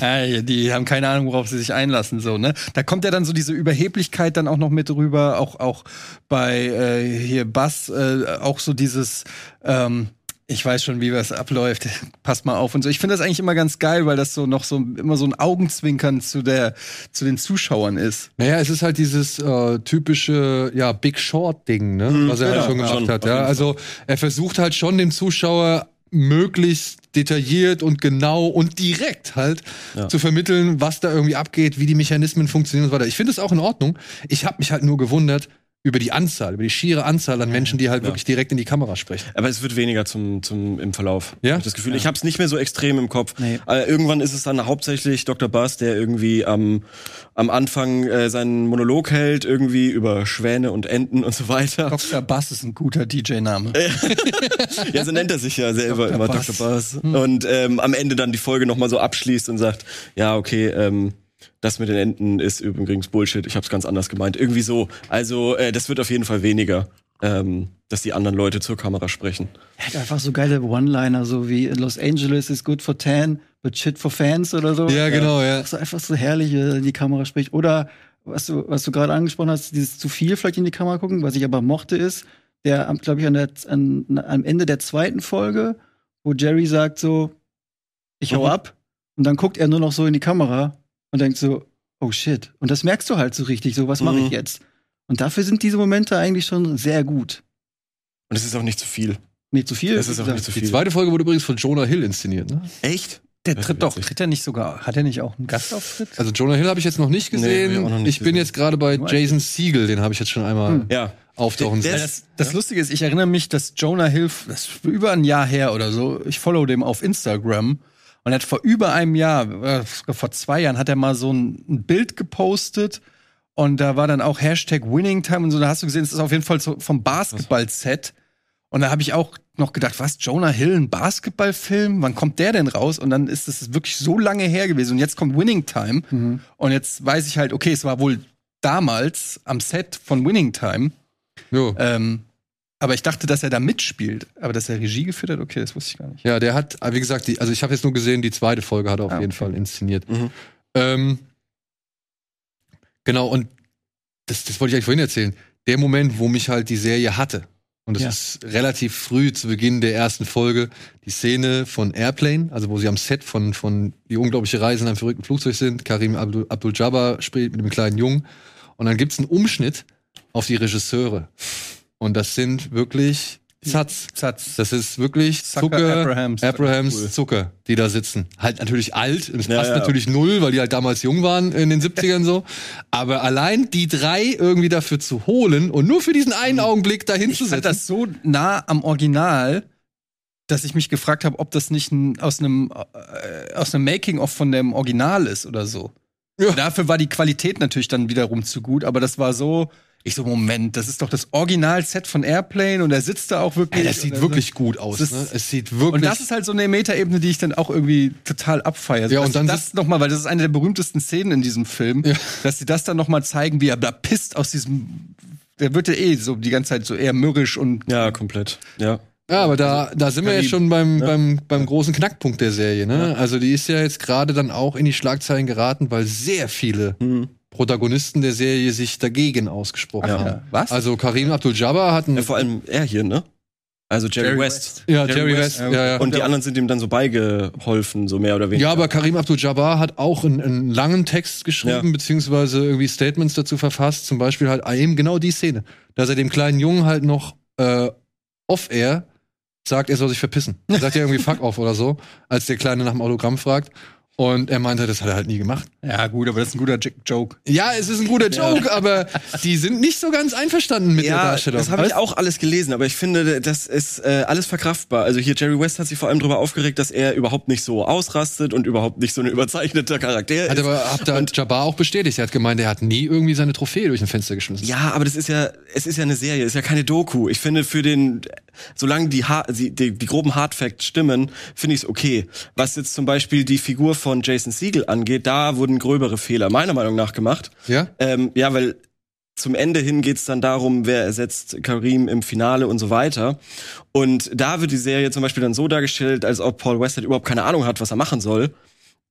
ey, die haben keine Ahnung, worauf sie sich einlassen, so, ne? Da kommt ja dann so diese Überheblichkeit dann auch noch mit rüber, auch, auch bei äh, hier Bass, äh, auch so dieses, ähm, ich weiß schon, wie was abläuft. Passt mal auf und so. Ich finde das eigentlich immer ganz geil, weil das so noch so immer so ein Augenzwinkern zu der zu den Zuschauern ist. Naja, es ist halt dieses äh, typische, ja, Big Short-Ding, ne? was er genau, halt schon gemacht schon, hat. Ja? Also er versucht halt schon dem Zuschauer möglichst detailliert und genau und direkt halt Ja. zu vermitteln, was da irgendwie abgeht, wie die Mechanismen funktionieren und so weiter. Ich finde es auch in Ordnung. Ich habe mich halt nur gewundert über die Anzahl, über die schiere Anzahl an Menschen, die halt wirklich direkt in die Kamera sprechen. Aber es wird weniger zum, zum, im Verlauf. Ja? Hab ich Das Gefühl, ich habe es nicht mehr so extrem im Kopf. Nee. Äh, irgendwann ist es dann hauptsächlich Dr. Bass, der irgendwie am, am Anfang äh, seinen Monolog hält, irgendwie über Schwäne und Enten und so weiter. Dr. Bass ist ein guter DJ-Name. (laughs) ja, so nennt er sich ja selber Dr. immer Bass. Dr. Bass. Und ähm, am Ende dann die Folge nochmal so abschließt und sagt, ja, okay, ähm, das mit den Enten ist übrigens Bullshit, ich habe es ganz anders gemeint. Irgendwie so. Also äh, das wird auf jeden Fall weniger, ähm, dass die anderen Leute zur Kamera sprechen. Er hat einfach so geile One-Liner, so wie Los Angeles is good for tan, but shit for fans oder so. Ja, genau, ja. So einfach so herrlich äh, in die Kamera spricht. Oder was du, was du gerade angesprochen hast, dieses zu viel vielleicht in die Kamera gucken, was ich aber mochte, ist, der, glaube ich, an der, an, am Ende der zweiten Folge, wo Jerry sagt so, ich hau Mhm. ab. Und dann guckt er nur noch so in die Kamera und denkt so, oh shit. Und das merkst du halt so richtig, so, was mache Mhm. ich jetzt? Und dafür sind diese Momente eigentlich schon sehr gut. Und es ist auch nicht zu viel. Nicht zu viel. Das ist auch gesagt. nicht zu Die viel. zweite Folge wurde übrigens von Jonah Hill inszeniert. Ne? Echt? Der tritt doch, witzig. tritt er nicht sogar, hat er nicht auch einen Gastauftritt? Also Jonah Hill habe ich jetzt noch nicht Nee, gesehen. auch noch nicht ich bin gesehen. jetzt gerade bei Jason Siegel, den habe ich jetzt schon einmal Hm. Ja. auftauchen Der- sehen. Das, das Lustige ist, ich erinnere mich, dass Jonah Hill, das ist über ein Jahr her oder so, ich follow dem auf Instagram und er hat vor über einem Jahr, äh, vor zwei Jahren, hat er mal so ein, ein Bild gepostet und da war dann auch Hashtag Winning Time und so, da hast du gesehen, es ist auf jeden Fall so vom Basketball-Set und da habe ich auch noch gedacht, was, Jonah Hill, ein Basketballfilm? Wann kommt der denn raus? Und dann ist es wirklich so lange her gewesen. Und jetzt kommt Winning Time. Mhm. Und jetzt weiß ich halt, okay, es war wohl damals am Set von Winning Time. Jo. Ähm, aber ich dachte, dass er da mitspielt. Aber dass er Regie geführt hat, okay, das wusste ich gar nicht. Ja, der hat, ah, wie gesagt, die, also ich habe jetzt nur gesehen, die zweite Folge hat er auf Ah, jeden okay. Fall inszeniert. Mhm. Ähm, genau, und das, das wollte ich eigentlich vorhin erzählen. Der Moment, wo mich halt die Serie hatte. Und das Ja. ist relativ früh zu Beginn der ersten Folge, die Szene von Airplane, also wo sie am Set von, von Die unglaubliche Reise in einem verrückten Flugzeug sind. Karim Abdul- Abdul-Jabbar spielt mit dem kleinen Jungen. Und dann gibt's einen Umschnitt auf die Regisseure. Und das sind wirklich Zatz. Satz. Das ist wirklich Zucker Zucker, Abrahams. Abrahams Cool. Zucker, die da sitzen. Halt natürlich alt, und es Ja, passt ja. natürlich null, weil die halt damals jung waren in den 70ern so. Aber allein die drei irgendwie dafür zu holen und nur für diesen einen Augenblick dahin Ich zu setzen. das so nah am Original, dass ich mich gefragt habe, ob das nicht ein, aus einem äh, aus einem Making-of von dem Original ist oder so. Ja. Dafür war die Qualität natürlich dann wiederum zu gut, aber das war so. Ich so, Moment, das ist doch das Original-Set von Airplane und er sitzt da auch wirklich. Ey, das sieht wirklich gut aus. Das ist- ne? Es sieht wirklich. Und das ist halt so eine Metaebene, die ich dann auch irgendwie total abfeiere. Ja, Dass und dann das noch mal, weil das ist eine der berühmtesten Szenen in diesem Film, Ja. dass sie das dann noch mal zeigen, wie er da pisst aus diesem. Der wird ja eh so die ganze Zeit so eher mürrisch und Ja, komplett. Ja. Ja, aber da, da sind wir jetzt schon beim, beim, beim großen Knackpunkt der Serie. Ne? Also die ist ja jetzt gerade dann auch in die Schlagzeilen geraten, weil sehr viele Mhm. Protagonisten der Serie sich dagegen ausgesprochen Ja. haben. was? Also Karim Abdul-Jabbar hat einen ja. Vor allem er hier, ne? Also Jerry, Jerry West. Ja, Jerry, West. Ja, ja. Und die anderen sind ihm dann so beigeholfen, so mehr oder weniger. ja, aber Karim Abdul-Jabbar hat auch einen, einen langen Text geschrieben, Ja. beziehungsweise irgendwie Statements dazu verfasst. Zum Beispiel halt eben genau die Szene, dass er dem kleinen Jungen halt noch äh, off-air sagt, er soll sich verpissen. Er sagt ja irgendwie (laughs) fuck off oder so, als der Kleine nach dem Autogramm fragt. Und er meinte, das hat er halt nie gemacht. Ja, gut, aber das ist ein guter J- Joke. Ja, es ist ein guter Joke, aber die sind nicht so ganz einverstanden mit der Ja, Darstellung. das habe ich auch alles gelesen, aber ich finde, das ist äh, alles verkraftbar. Also hier Jerry West hat sich vor allem darüber aufgeregt, dass er überhaupt nicht so ausrastet und überhaupt nicht so ein überzeichneter Charakter Hat ist. aber hat da Jabbar auch bestätigt. Er hat gemeint, er hat nie irgendwie seine Trophäe durch ein Fenster geschmissen. Ja, aber das ist ja, es ist ja eine Serie, es ist ja keine Doku. Ich finde für den, solange die, ha die, die, die groben Hardfacts stimmen, finde ich es okay. Was jetzt zum Beispiel die Figur von Jason Siegel angeht, da wurden gröbere Fehler meiner Meinung nach gemacht. Ja? Ähm, ja, weil zum Ende hin geht's dann darum, wer ersetzt Karim im Finale und so weiter. Und da wird die Serie zum Beispiel dann so dargestellt, als ob Paul Westhead überhaupt keine Ahnung hat, was er machen soll.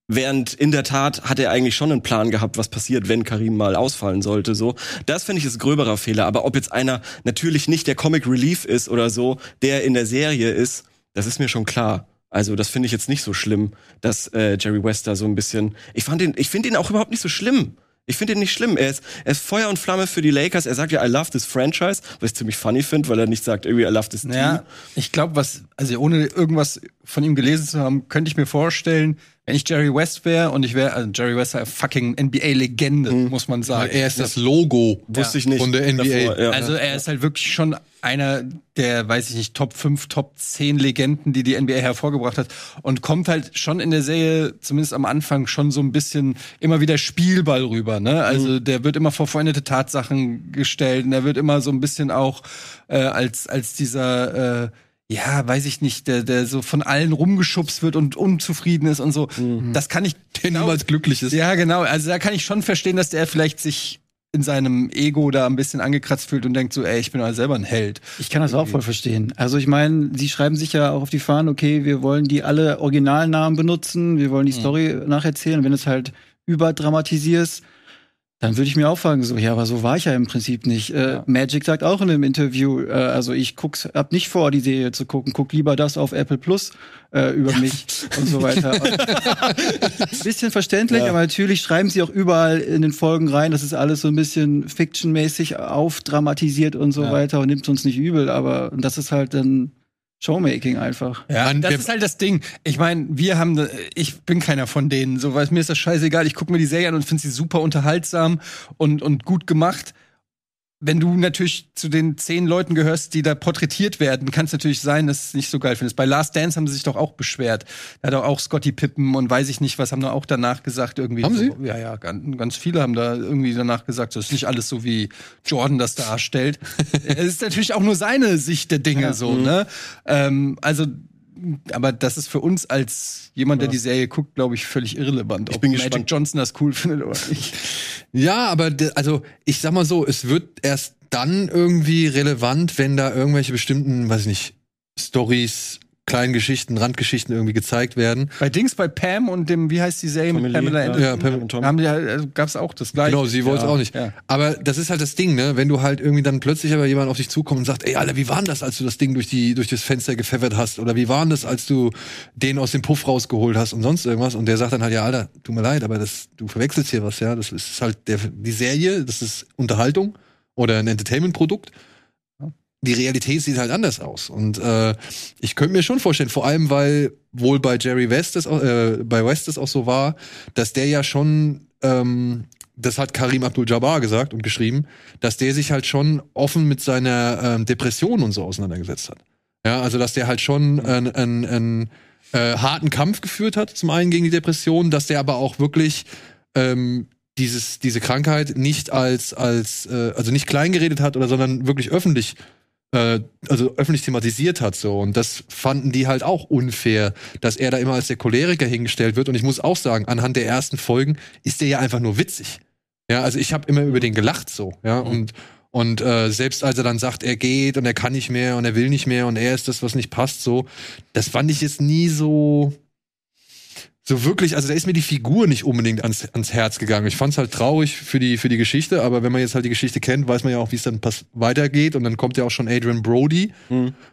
Während in der Tat hat er eigentlich schon einen Plan gehabt, was passiert, wenn Karim mal ausfallen sollte. So, das finde ich ist ein gröberer Fehler. Aber ob jetzt einer natürlich nicht der Comic Relief ist oder so, der in der Serie ist, das ist mir schon klar. Also das finde ich jetzt nicht so schlimm, dass äh, Jerry West da so ein bisschen. Ich fand ihn, ich finde ihn auch überhaupt nicht so schlimm. Ich finde ihn nicht schlimm. Er ist, er ist Feuer und Flamme für die Lakers. Er sagt ja, I love this franchise, was ich ziemlich funny finde, weil er nicht sagt, irgendwie, I love this team. Ja, ich glaube, was, also ohne irgendwas von ihm gelesen zu haben, könnte ich mir vorstellen, wenn ich Jerry West wäre und ich wäre, also Jerry West ist eine fucking NBA-Legende, muss man sagen. Er ist das Logo Wusste ich nicht. von der NBA. davor, ja. Also er ist halt wirklich schon einer der, weiß ich nicht, Top 5, Top 10 Legenden, die die NBA hervorgebracht hat und kommt halt schon in der Serie, zumindest am Anfang, schon so ein bisschen immer wieder Spielball rüber. Ne? Also der wird immer vor vollendete Tatsachen gestellt und er wird immer so ein bisschen auch äh, als, als dieser äh, ja, weiß ich nicht, der, der so von allen rumgeschubst wird und unzufrieden ist und so. Das kann ich der niemals glücklich ist. ja, genau. Also da kann ich schon verstehen, dass der vielleicht sich in seinem Ego da ein bisschen angekratzt fühlt und denkt so, ey, ich bin halt selber ein Held. Ich kann das auch voll verstehen. Also ich meine, sie schreiben sich ja auch auf die Fahnen, okay, wir wollen die alle Originalnamen benutzen, wir wollen die Story nacherzählen. Wenn du es halt überdramatisierst, dann würde ich mir auch fragen, so, ja, aber so war ich ja im Prinzip nicht. Äh, Magic sagt auch in einem Interview, äh, also ich guck's, hab nicht vor, die Serie zu gucken, guck lieber das auf Apple Plus äh, über mich und so weiter. (laughs) Und bisschen verständlich, aber natürlich schreiben sie auch überall in den Folgen rein, das ist alles so ein bisschen fictionmäßig aufdramatisiert und so Ja. weiter und nimmt uns nicht übel, aber das ist halt dann Showmaking einfach. Ja, das ist halt das Ding. Ich meine, wir haben, ne- ich bin keiner von denen. So, weil mir ist das scheißegal. Ich gucke mir die Serie an und finde sie super unterhaltsam und, und gut gemacht. Wenn du natürlich zu den zehn Leuten gehörst, die da porträtiert werden, kann es natürlich sein, dass es nicht so geil findest. Bei Last Dance haben sie sich doch auch beschwert. Da hat doch auch Scotty Pippen und weiß ich nicht, was haben da auch danach gesagt irgendwie. Haben so, sie? Ja, ja, ganz, ganz viele haben da irgendwie danach gesagt, das ist nicht alles so wie Jordan das darstellt. (laughs) es ist natürlich auch nur seine Sicht der Dinge so, ne? Ähm, also, aber das ist für uns als jemand, der die Serie guckt, glaube ich, völlig irrelevant. Ob bin Magic gespannt. Johnson das cool (laughs) findet oder nicht. (laughs) Ja, aber also ich sag mal so, es wird erst dann irgendwie relevant, wenn da irgendwelche bestimmten, weiß ich nicht, Stories, kleinen Geschichten, Randgeschichten irgendwie gezeigt werden. Bei Dings, bei Pam und dem, wie heißt die Serie mit Pamela ja. Anderson? Ja, Pam- und Tom. Haben die, halt- gab's auch das gleiche. Genau, sie wollte es Ja, auch nicht. Ja. Aber das ist halt das Ding, ne? Wenn du halt irgendwie dann plötzlich aber jemand auf dich zukommt und sagt, ey, Alter, wie war denn das, als du das Ding durch die durch das Fenster gepfeffert hast? Oder wie war denn das, als du den aus dem Puff rausgeholt hast und sonst irgendwas? Und der sagt dann halt, ja, Alter, tut mir leid, aber das, du verwechselst hier was, ja. Das ist halt der, die Serie, das ist Unterhaltung. oder ein Entertainment-Produkt. Die Realität sieht halt anders aus. Und äh, ich könnte mir schon vorstellen, vor allem, weil wohl bei Jerry West es, auch- äh, bei West es auch so war, dass der ja schon, ähm, das hat Karim Abdul-Jabbar gesagt und geschrieben, dass der sich halt schon offen mit seiner ähm, Depression und so auseinandergesetzt hat. Ja, also dass der halt schon einen, einen, einen äh, harten Kampf geführt hat, zum einen gegen die Depression, dass der aber auch wirklich ähm, dieses, diese Krankheit nicht als, als äh, also nicht klein geredet hat oder sondern wirklich öffentlich äh, also öffentlich thematisiert hat so. Und das fanden die halt auch unfair, dass er da immer als der Choleriker hingestellt wird. Und ich muss auch sagen, anhand der ersten Folgen ist der ja einfach nur witzig. Ja, also ich habe immer über den gelacht so, ja, und und äh, selbst als er dann sagt, er geht und er kann nicht mehr und er will nicht mehr und er ist das, was nicht passt, so, das fand ich jetzt nie so so wirklich, also da ist mir die Figur nicht unbedingt ans, ans Herz gegangen. Ich fand's halt traurig für die, für die Geschichte, aber wenn man jetzt halt die Geschichte kennt, weiß man ja auch, wie es dann weitergeht. Und dann kommt ja auch schon Adrian Brody,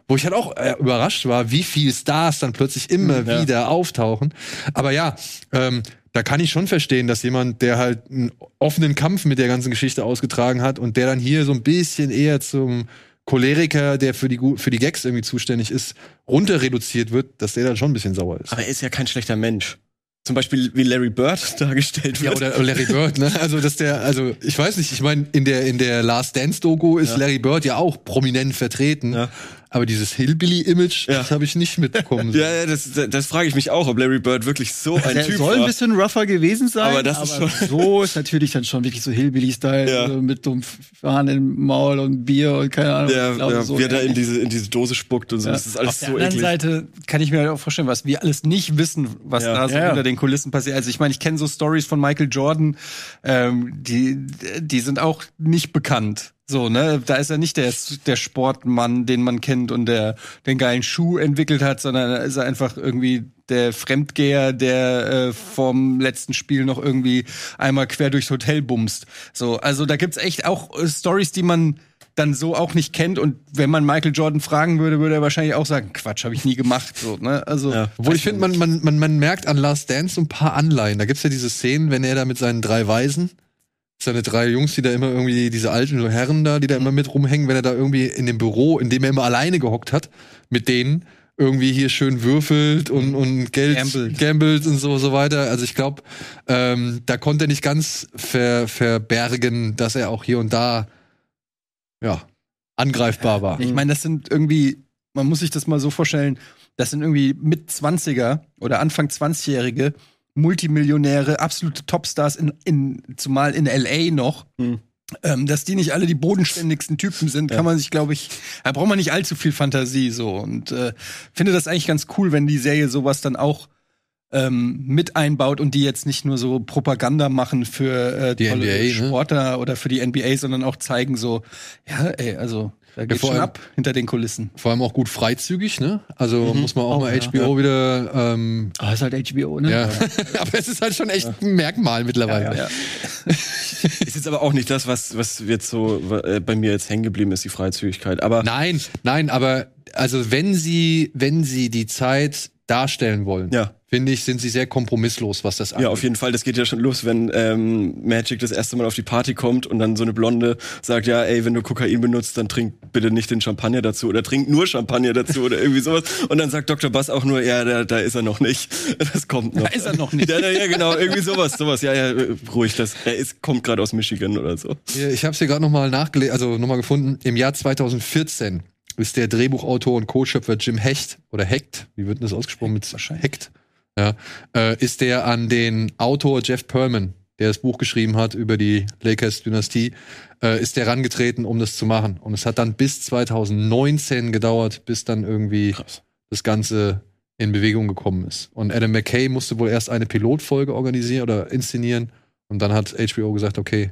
wo ich halt auch äh, überrascht war, wie viele Stars dann plötzlich immer ja. wieder auftauchen. Aber ja, ähm, da kann ich schon verstehen, dass jemand, der halt einen offenen Kampf mit der ganzen Geschichte ausgetragen hat und der dann hier so ein bisschen eher zum Choleriker, der für die, für die Gags irgendwie zuständig ist, runter reduziert wird, dass der dann schon ein bisschen sauer ist. Aber er ist ja kein schlechter Mensch. Zum Beispiel wie Larry Bird (laughs) dargestellt Ja, wird. oder Larry Bird, ne? Also, dass der, also, ich weiß nicht, ich meine, in der, in der Last Dance Doku ist Ja. Larry Bird ja auch prominent vertreten. Ja. Aber dieses Hillbilly-Image, Ja. das habe ich nicht mitbekommen. (laughs) ja, ja, das, das, das frage ich mich auch, ob Larry Bird wirklich so ein Der Typ soll ein war. bisschen rougher gewesen sein, Aber das ist schon- so ist natürlich dann schon wirklich so Hillbilly-Style, Ja. also mit so einem Fahnen im Maul und Bier und keine Ahnung. Ja, ja, so wie er da in diese, in diese Dose spuckt und so. Das ist alles Auf der so anderen eklig. Seite kann ich mir halt auch vorstellen, was wir alles nicht wissen, was Ja. da so hinter den Kulissen passiert. Also ich meine, ich kenne so Stories von Michael Jordan, ähm, die, die sind auch nicht bekannt. So, ne, da ist er nicht der, der Sportmann, den man kennt und der den geilen Schuh entwickelt hat, sondern da ist er einfach irgendwie der Fremdgeher, der äh, vom letzten Spiel noch irgendwie einmal quer durchs Hotel bumst. So, also da gibt's echt auch äh, Stories, die man dann so auch nicht kennt und wenn man Michael Jordan fragen würde, würde er wahrscheinlich auch sagen, Quatsch, habe ich nie gemacht, so, ne? Also Ja. Obwohl ich finde, man, man, man, man merkt an Last Dance so ein paar Anleihen. Da gibt's ja diese Szenen, wenn er da mit seinen drei Weisen, seine drei Jungs, die da immer irgendwie, diese alten Herren da, die da immer mit rumhängen, wenn er da irgendwie in dem Büro, in dem er immer alleine gehockt hat, mit denen irgendwie hier schön würfelt und, und Geld Gambelt. gambelt und so, so weiter. Also ich glaube, ähm, da konnte er nicht ganz ver, verbergen, dass er auch hier und da, ja, angreifbar war. Ich meine, das sind irgendwie, man muss sich das mal so vorstellen, das sind irgendwie mit 20er oder Anfang 20-Jährige Multimillionäre, absolute Topstars in, in zumal in LA noch. Hm. Ähm, dass die nicht alle die bodenständigsten Typen sind, kann man sich, glaube ich, da braucht man nicht allzu viel Fantasie so. Und äh, finde das eigentlich ganz cool, wenn die Serie sowas dann auch ähm, mit einbaut und die jetzt nicht nur so Propaganda machen für äh, Die tolle NBA, ne? Sportler oder für die NBA, sondern auch zeigen so, ja, ey, also da geht vor schon allem- ab hinter den Kulissen. Vor allem auch gut freizügig, ne? Also muss man auch Oh, mal ja. HBO wieder, ähm, Ah, ist halt HBO, ne? ja. (laughs) aber es ist halt schon echt ein Merkmal mittlerweile. Ja. (laughs) Ist jetzt aber auch nicht das, was, was jetzt so äh, bei mir jetzt hängen geblieben ist, die Freizügigkeit. Aber Nein, nein, aber also wenn sie, wenn sie die Zeit darstellen wollen, Ja. Finde ich, sind sie sehr kompromisslos, was das angeht. Ja, auf jeden Fall. Das geht ja schon los, wenn ähm, Magic das erste Mal auf die Party kommt und dann so eine Blonde sagt, ja, ey, wenn du Kokain benutzt, dann trink bitte nicht den Champagner dazu oder trink nur Champagner dazu oder irgendwie sowas. Und dann sagt Dr. Bass auch nur, ja, da, da ist er noch nicht. (laughs) Das kommt noch. Da ist er noch nicht. Ja, ja, ja, genau, irgendwie sowas, sowas. Ja, ja, ruhig, das. Er ist, kommt gerade aus Michigan oder so. Ich habe es hier gerade nochmal nachgelesen, also nochmal gefunden. Im Jahr 2014 ist der Drehbuchautor und Co-Schöpfer Jim Hecht oder Hecht, wie wird denn das ausgesprochen mit Hecht? Ja, äh, ist der an den Autor Jeff Perlman, der das Buch geschrieben hat über die Lakers-Dynastie, äh, ist der rangetreten, um das zu machen. Und es hat dann bis 2019 gedauert, bis dann irgendwie Krass. das Ganze in Bewegung gekommen ist. Und Adam McKay musste wohl erst eine Pilotfolge organisieren oder inszenieren. Und dann hat HBO gesagt, okay,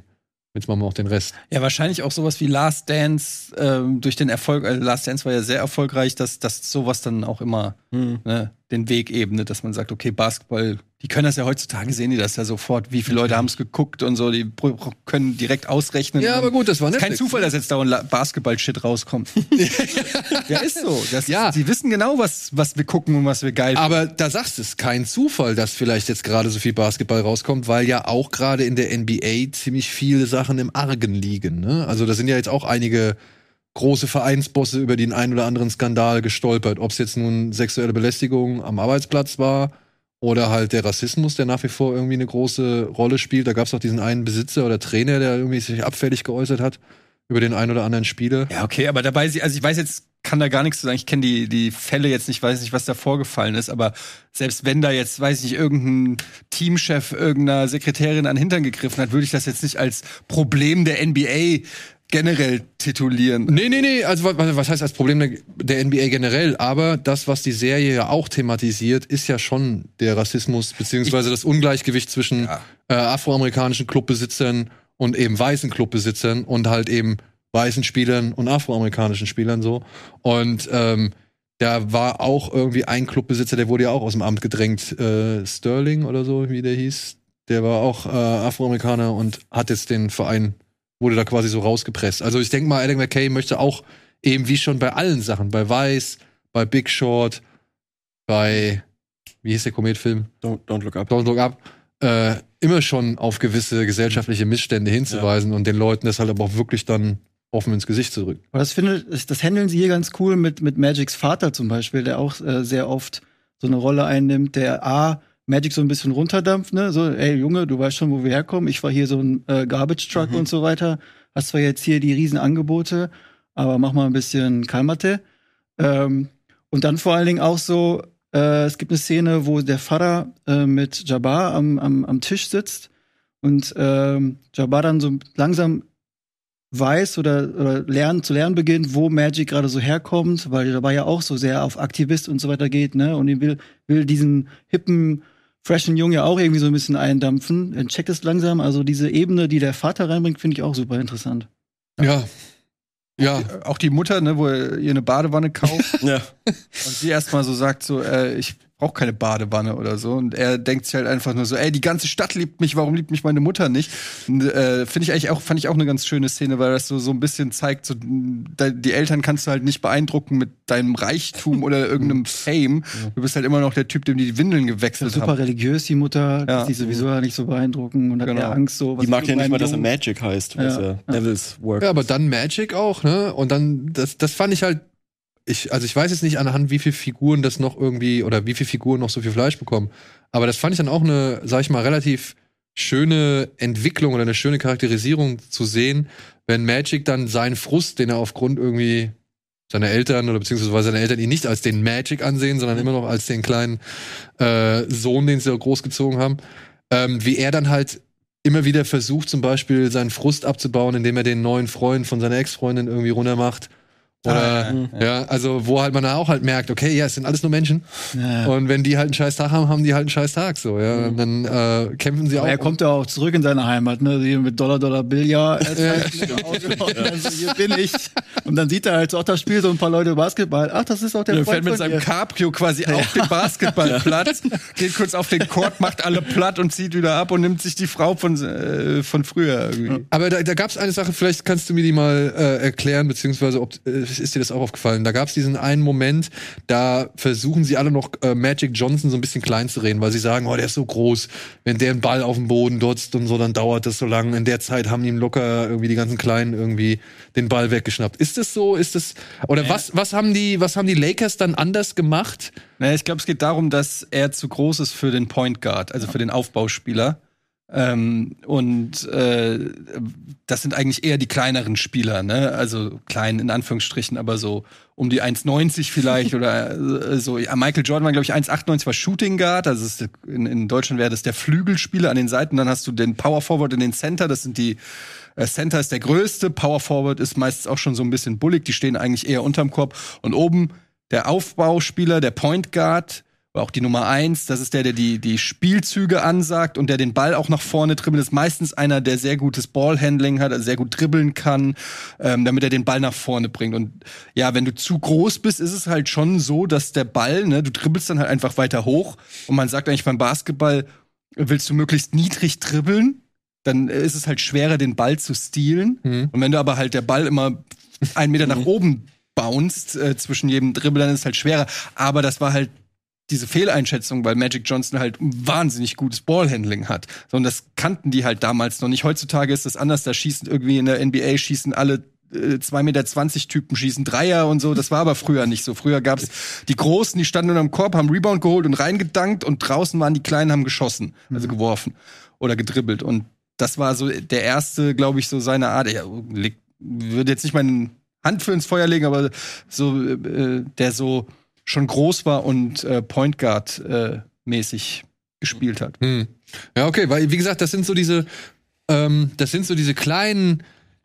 jetzt machen wir auch den Rest. Ja, wahrscheinlich auch sowas wie Last Dance ähm, durch den Erfolg. Also Last Dance war ja sehr erfolgreich, dass, dass sowas dann auch immer Hm. ne, den Weg ebnet, dass man sagt, okay, Basketball, die können das ja heutzutage sehen, die das ja sofort, wie viele Leute haben es geguckt und so, die können direkt ausrechnen. Ja, aber gut, das war Ist kein Netflix. Zufall, dass jetzt da ein Basketball-Shit rauskommt. (laughs) ja, ist so. Das, Ja. Die wissen genau, was, was wir gucken und was wir geil finden. Aber da sagst du es, kein Zufall, dass vielleicht jetzt gerade so viel Basketball rauskommt, weil ja auch gerade in der NBA ziemlich viele Sachen im Argen liegen. Ne? Also da sind ja jetzt auch einige große Vereinsbosse über den einen oder anderen Skandal gestolpert. Ob es jetzt nun sexuelle Belästigung am Arbeitsplatz war oder halt der Rassismus, der nach wie vor irgendwie eine große Rolle spielt. Da gab es auch diesen einen Besitzer oder Trainer, der irgendwie sich abfällig geäußert hat über den einen oder anderen Spieler. Ja, okay, aber dabei, also ich weiß jetzt, kann da gar nichts zu sagen. Ich kenne die, die Fälle jetzt nicht, weiß nicht, was da vorgefallen ist, aber selbst wenn da jetzt, weiß ich nicht, irgendein Teamchef irgendeiner Sekretärin an den Hintern gegriffen hat, würde ich das jetzt nicht als Problem der NBA generell titulieren. Nee, nee, nee, also wa- wa- was heißt als Problem der, der NBA generell? Aber das, was die Serie ja auch thematisiert, ist ja schon der Rassismus beziehungsweise das Ungleichgewicht zwischen Ja. äh, afroamerikanischen Clubbesitzern und eben weißen Clubbesitzern und halt eben weißen Spielern und afroamerikanischen Spielern so. Und ähm, da war auch irgendwie ein Clubbesitzer, der wurde ja auch aus dem Amt gedrängt, äh, Sterling oder so, wie der hieß. Der war auch äh, Afroamerikaner und hat jetzt den Verein, wurde da quasi so rausgepresst. Also ich denke mal, Adam McKay möchte auch eben wie schon bei allen Sachen, bei Vice, bei Big Short, bei, wie hieß der Kometfilm? Don't, don't look up. Don't Look Up, äh, immer schon auf gewisse gesellschaftliche Missstände hinzuweisen und den Leuten das halt aber auch wirklich dann offen ins Gesicht zu drücken. Aber das finde ich, das handeln sie hier ganz cool mit, mit Magics Vater zum Beispiel, der auch äh, sehr oft so eine Rolle einnimmt, der A, Magic so ein bisschen runterdampft, ne? So, ey Junge, du weißt schon, wo wir herkommen. Ich war hier so ein äh, Garbage Truck und so weiter. Hast zwar jetzt hier die riesen Angebote, aber mach mal ein bisschen Kalmate. Ähm, und dann vor allen Dingen auch so, äh, es gibt eine Szene, wo der Vater äh, mit Jabbar am, am, am Tisch sitzt und ähm, Jabbar dann so langsam weiß oder, oder lernen, zu lernen beginnt, wo Magic gerade so herkommt, weil er dabei ja auch so sehr auf Aktivist und so weiter geht, ne? Und ihn will, will diesen hippen, freshen Jungen ja auch irgendwie so ein bisschen eindampfen. Er checkt es langsam. Also diese Ebene, die der Vater reinbringt, finde ich auch super interessant. Ja. Ja. Auch die Mutter, ne, wo er ihr eine Badewanne kauft (laughs) Ja. und sie erstmal so sagt, so, äh, ich brauche keine Badewanne oder so. Und er denkt sich halt einfach nur so, ey, die ganze Stadt liebt mich, warum liebt mich meine Mutter nicht? Und, äh, Finde ich eigentlich auch, fand ich auch eine ganz schöne Szene, weil das so, so ein bisschen zeigt, so, die Eltern kannst du halt nicht beeindrucken mit deinem Reichtum oder irgendeinem (laughs) Fame. Du bist halt immer noch der Typ, dem die Windeln gewechselt Super haben. religiös, die Mutter, Ja. dass die sowieso nicht so beeindrucken und hat Genau. Angst so. was Die mag ja nicht mal, dass er Magic heißt, was Ja. ja, Devils Work. Ja, aber dann Magic auch, ne? Und dann, das, das fand ich halt, ich, also ich weiß jetzt nicht anhand, wie viele Figuren das noch irgendwie, oder wie viele Figuren noch so viel Fleisch bekommen. Aber das fand ich dann auch eine, sag ich mal, relativ schöne Entwicklung oder eine schöne Charakterisierung zu sehen, wenn Magic dann seinen Frust, den er aufgrund irgendwie seiner Eltern oder beziehungsweise seine Eltern ihn nicht als den Magic ansehen, sondern immer noch als den kleinen äh, Sohn, den sie großgezogen haben, ähm, wie er dann halt immer wieder versucht, zum Beispiel seinen Frust abzubauen, indem er den neuen Freund von seiner Ex-Freundin irgendwie runtermacht. Oder, Ah, ja, also, wo halt man auch halt merkt, okay, ja, es sind alles nur Menschen. Ja. Und wenn die halt einen scheiß Tag haben, haben die halt einen scheiß Tag, so, ja. Und dann, äh, kämpfen sie Aber auch. er kommt ja auch zurück in seine Heimat, ne? Hier mit Dollar, Dollar, Billard. (laughs) also hier bin ich. Und dann sieht er halt so, ach, da spielen so ein paar Leute Basketball. Ach, das ist auch der Er Freund fährt mit von seinem. Cabrio quasi auf den Basketballplatz, (laughs) geht kurz auf den Court, macht alle platt und zieht wieder ab und nimmt sich die Frau von, äh, von früher irgendwie. Aber da, da gab es eine Sache, vielleicht kannst du mir die mal äh, erklären, beziehungsweise ob, äh, ist dir das auch aufgefallen? Da gab es diesen einen Moment, da versuchen sie alle noch äh, Magic Johnson so ein bisschen klein zu reden, weil sie sagen, oh, der ist so groß, wenn der einen Ball auf dem Boden dotzt und so, dann dauert das so lange. In der Zeit haben ihm locker irgendwie die ganzen Kleinen irgendwie den Ball weggeschnappt. Ist das so? Ist das oder was was haben die was haben die Lakers dann anders gemacht? Naja, ich glaube, es geht darum, dass er zu groß ist für den Point Guard, also für den Aufbauspieler. Ähm, und äh, das sind eigentlich eher die kleineren Spieler, ne? Also klein in Anführungsstrichen, aber so um die 1,90 vielleicht (laughs) oder äh, so. Ja, Michael Jordan war, glaube ich, 1,98 war Shooting Guard, also ist, in, in Deutschland wäre das der Flügelspieler an den Seiten. Dann hast du den Power Forward in den Center, das sind die äh, Center ist der größte, Power Forward ist meistens auch schon so ein bisschen bullig, die stehen eigentlich eher unterm Korb. Und oben der Aufbauspieler, der Point Guard auch die Nummer eins, das ist der, der die, die Spielzüge ansagt und der den Ball auch nach vorne dribbelt. Das ist meistens einer, der sehr gutes Ballhandling hat, also sehr gut dribbeln kann, ähm, damit er den Ball nach vorne bringt. Und ja, wenn du zu groß bist, ist es halt schon so, dass der Ball, ne, du dribbelst dann halt einfach weiter hoch. Und man sagt eigentlich beim Basketball, willst du möglichst niedrig dribbeln, dann ist es halt schwerer, den Ball zu stealen. Mhm. Und wenn du aber halt der Ball immer einen Meter nach oben bounced äh, zwischen jedem Dribbel, dann ist es halt schwerer. Aber das war halt diese Fehleinschätzung, weil Magic Johnson halt ein wahnsinnig gutes Ballhandling hat. So, und das kannten die halt damals noch nicht. Heutzutage ist das anders. Da schießen irgendwie in der NBA schießen alle äh, 2,20 Meter Typen schießen Dreier und so. Das war aber früher nicht so. Früher gab's die Großen, die standen unterm Korb, haben Rebound geholt und reingedankt und draußen waren die Kleinen, haben geschossen, also geworfen oder gedribbelt. Und das war so der erste, glaube ich, so seine Art. Er würde jetzt nicht meine Hand für ins Feuer legen, aber so, äh, der so schon groß war und äh, Point Guard äh, mäßig gespielt hat. Hm. Ja, okay, weil, wie gesagt, das sind so diese, ähm, das sind so diese kleinen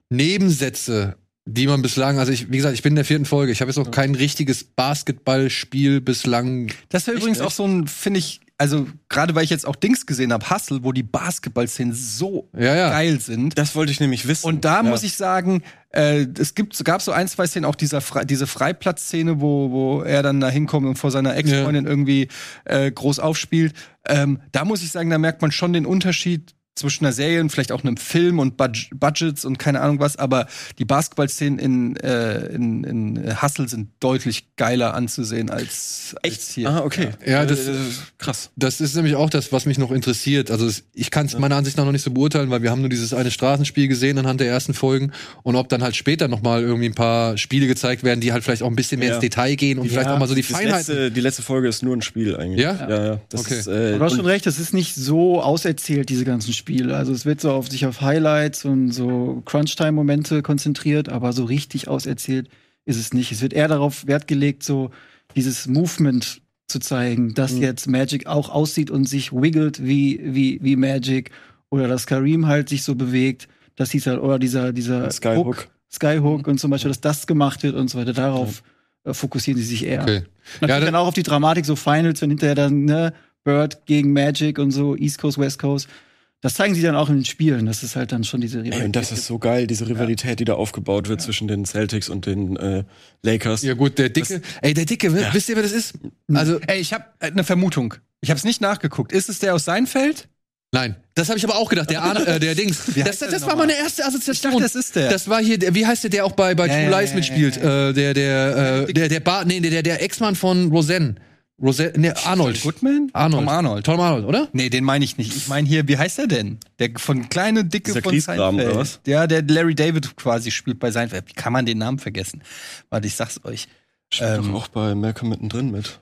Nebensätze, die man bislang, also ich, wie gesagt, ich bin in der vierten Folge, ich habe jetzt noch kein richtiges Basketballspiel bislang. Das wäre übrigens auch so ein, finde ich, also gerade weil ich jetzt auch Dings gesehen habe, Hustle, wo die Basketballszenen so Ja, ja. geil sind. Das wollte ich nämlich wissen. Und da Ja. muss ich sagen, äh, es gibt, gab so ein, zwei Szenen, auch dieser Fre diese Freiplatzszene, wo, wo er dann da hinkommt und vor seiner Ex-Freundin irgendwie äh, groß aufspielt. Ähm, da muss ich sagen, da merkt man schon den Unterschied zwischen einer Serie und vielleicht auch einem Film und Budg Budgets und keine Ahnung was, aber die Basketballszenen in, äh, in, in Hustle sind deutlich geiler anzusehen als, als hier. Ah, okay. Ja, das- Äh, krass. Das ist nämlich auch das, was mich noch interessiert. Also ich kann es meiner Ansicht nach noch nicht so beurteilen, weil wir haben nur dieses eine Straßenspiel gesehen anhand der ersten Folgen und ob dann halt später noch mal irgendwie ein paar Spiele gezeigt werden, die halt vielleicht auch ein bisschen mehr Ja. ins Detail gehen und Ja. vielleicht auch mal so die Das Feinheiten. letzte, die letzte Folge ist nur ein Spiel eigentlich. Ja? Ja, ja. Das Okay. ist, äh, Du hast schon recht, es ist nicht so auserzählt, diese ganzen Spiele. Also es wird so auf sich auf Highlights und so Crunch-Time-Momente konzentriert, aber so richtig auserzählt ist es nicht. Es wird eher darauf Wert gelegt, so dieses Movement zu zeigen, dass Mhm. jetzt Magic auch aussieht und sich wiggelt wie, wie, wie Magic oder dass Kareem halt sich so bewegt. Das hieß halt, oder dieser, dieser Skyhook. Skyhook und zum Beispiel, dass das gemacht wird und so weiter. Darauf äh, fokussieren sie sich eher. Okay. Natürlich Ja, dann dann- auch auf die Dramatik, so Finals, wenn hinterher dann, ne, Bird gegen Magic und so, East Coast, West Coast. Das zeigen sie dann auch in den Spielen. Das ist halt dann schon diese Ey, und das ist so geil, diese Rivalität, die da aufgebaut wird zwischen den Celtics und den äh, Lakers. Ja gut, der Dicke, ey, der Dicke, Ja. wisst ihr, wer das ist? Also, Ey, ich habe eine Vermutung. Ich habe es nicht nachgeguckt. Ist es der aus Seinfeld? nein, das habe ich aber auch gedacht, der, Arne, äh, der Dings. Das, das denn war meine erste Assoziation. Ich dachte, das ist der. Das war hier, der, wie heißt der, der auch bei, bei Ja, True ja, Lies ja, mitspielt? ja, Äh, der, der, äh, der, der, Bar, nee, der, der Ex-Mann von Roseanne. Roseanne, nee, Arnold. Goodman? Arnold. Tom Arnold. Tom Arnold, oder? Nee, den meine ich nicht. Ich meine hier, wie heißt er denn? Der von kleine Dicke Dieser von Seinfeld. oder was? Ja, der Larry David quasi spielt bei Seinfeld. Wie kann man den Namen vergessen? Warte, ich sag's euch. Spielt Ähm, doch auch bei Malcolm mittendrin mit.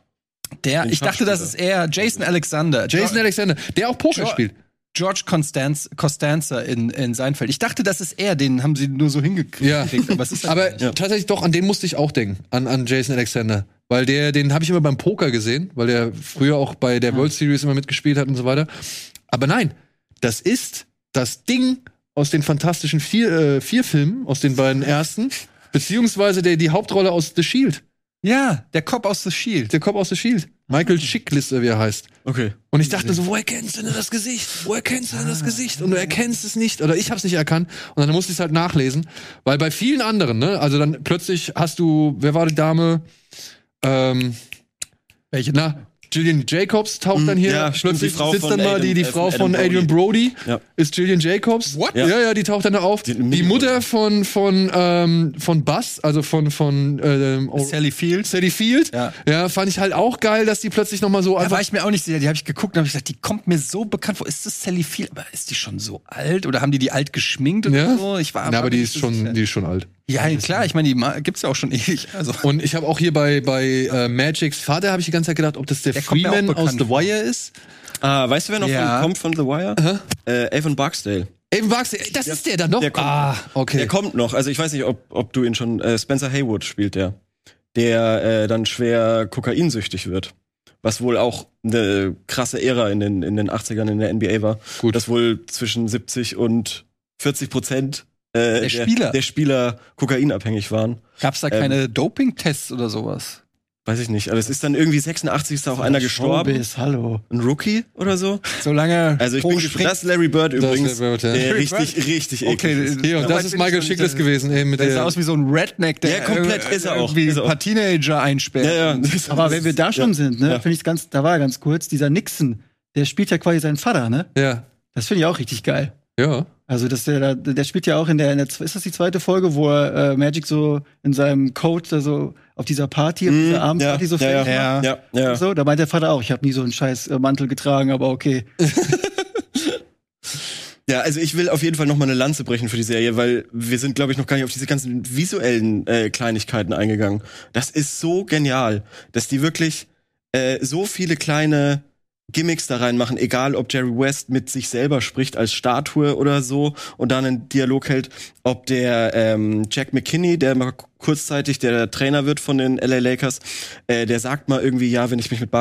Der, Den ich dachte, das ist er, Jason Alexander. Jason Jo- Alexander, der auch Poker Jo- spielt. George Constanz, Costanza in, in Seinfeld. Ich dachte, das ist er, den haben sie nur so hingekriegt. Ja. Aber, Aber nicht. tatsächlich doch, an den musste ich auch denken, an, an Jason Alexander. Weil der, den habe ich immer beim Poker gesehen, weil der früher auch bei der World Series immer mitgespielt hat und so weiter. Aber nein, das ist das Ding aus den fantastischen vier, äh, vier Filmen, aus den beiden ersten, beziehungsweise der, die Hauptrolle aus The Shield, ja, der Cop aus The Shield. der Kopf aus The Shield. Michael Chiklis, wie er heißt. Okay. Und ich dachte so, woher kennst du denn das Gesicht? Woher kennst du denn das Gesicht? Und du erkennst es nicht. Oder ich hab's nicht erkannt. Und dann musste ich es halt nachlesen. Weil bei vielen anderen, ne, also dann plötzlich hast du, wer war die Dame? Ähm, Welche? na, Gillian Jacobs taucht dann hier. ja, stimmt, plötzlich die Frau sitzt von dann mal die, die Adam- Frau von von Adam Adrian Brody. Ja. Ist Gillian Jacobs. What? Ja. ja, die taucht dann da auf. Die- Die, Mutter von, von, ähm, von Buzz, also von, von ähm, Sally Field. Sally Field. Ja. ja, fand ich halt auch geil, dass die plötzlich noch mal so Da einfach war ich mir auch nicht sicher. Die habe ich geguckt und habe gesagt, die kommt mir so bekannt vor. Ist das Sally Field? Aber ist die schon so alt? Oder haben die die alt geschminkt oder Ja. so? Ich war, Na, aber die ist schon, sicher. die ist schon alt. Ja, klar. Ich meine, die gibt's ja auch schon (laughs) ewig. Also. Und ich habe auch hier bei, bei äh, Magics Vater habe ich die ganze Zeit gedacht, ob das der, Der Freeman aus The Wire ist. Ah, weißt du, wer noch Ja. von, kommt von The Wire? Äh, Evan Barksdale. Eben Barksdale, das ist der dann noch. der kommt- ah, okay. Der kommt noch. Also ich weiß nicht, ob, ob du ihn schon. Äh, Spencer Haywood spielt der. Der äh, dann schwer kokainsüchtig wird. Was wohl auch eine krasse Ära in den, in den 80ern in der NBA war. Gut. Dass wohl zwischen 70 und 40 Prozent äh, Der Spieler. der Spieler kokainabhängig waren. Gab's da Ähm, keine Doping-Tests oder sowas? weiß ich nicht. Aber es ist dann irgendwie 86 ist da auch einer gestorben. Showbiz, hallo. Ein Rookie oder so. Solange Also ich bin gespannt. Das ist Larry Bird ist übrigens. Larry Bird, ja. der Larry richtig, richtig Okay, eklig ist. Hier, und Ja, das ist ich Michael der- gewesen, eben mit der sah der. aus wie so ein Redneck, der Ja, komplett äh, ist er auch. irgendwie Ist er ein auch. paar Teenager einsperrt. Ja, ja. Aber wenn wir da schon ja. sind, ne, Ja. finde ich ganz, da war er ganz kurz, dieser Nixon, der spielt ja quasi seinen Vater, ne? Ja. Das finde ich auch richtig geil. Ja. Also, dass der, der spielt ja auch in der, in der, ist das die zweite Folge, wo er äh, Magic so in seinem Coat da so auf dieser Party, auf Mhm, dieser Abendparty ja, so ja, ja. Ja, ja. So, da meint der Vater auch, ich habe nie so einen scheiß äh, Mantel getragen, aber okay. (laughs) Ja, also ich will auf jeden Fall noch mal eine Lanze brechen für die Serie, weil wir sind, glaube ich, noch gar nicht auf diese ganzen visuellen äh, Kleinigkeiten eingegangen. Das ist so genial, dass die wirklich äh, so viele kleine Gimmicks da reinmachen, egal ob Jerry West mit sich selber spricht als Statue oder so und dann einen Dialog hält, ob der ähm, Jack McKinney, der mal kurzzeitig der Trainer wird von den LA Lakers, äh, der sagt mal irgendwie, ja, wenn ich mich mit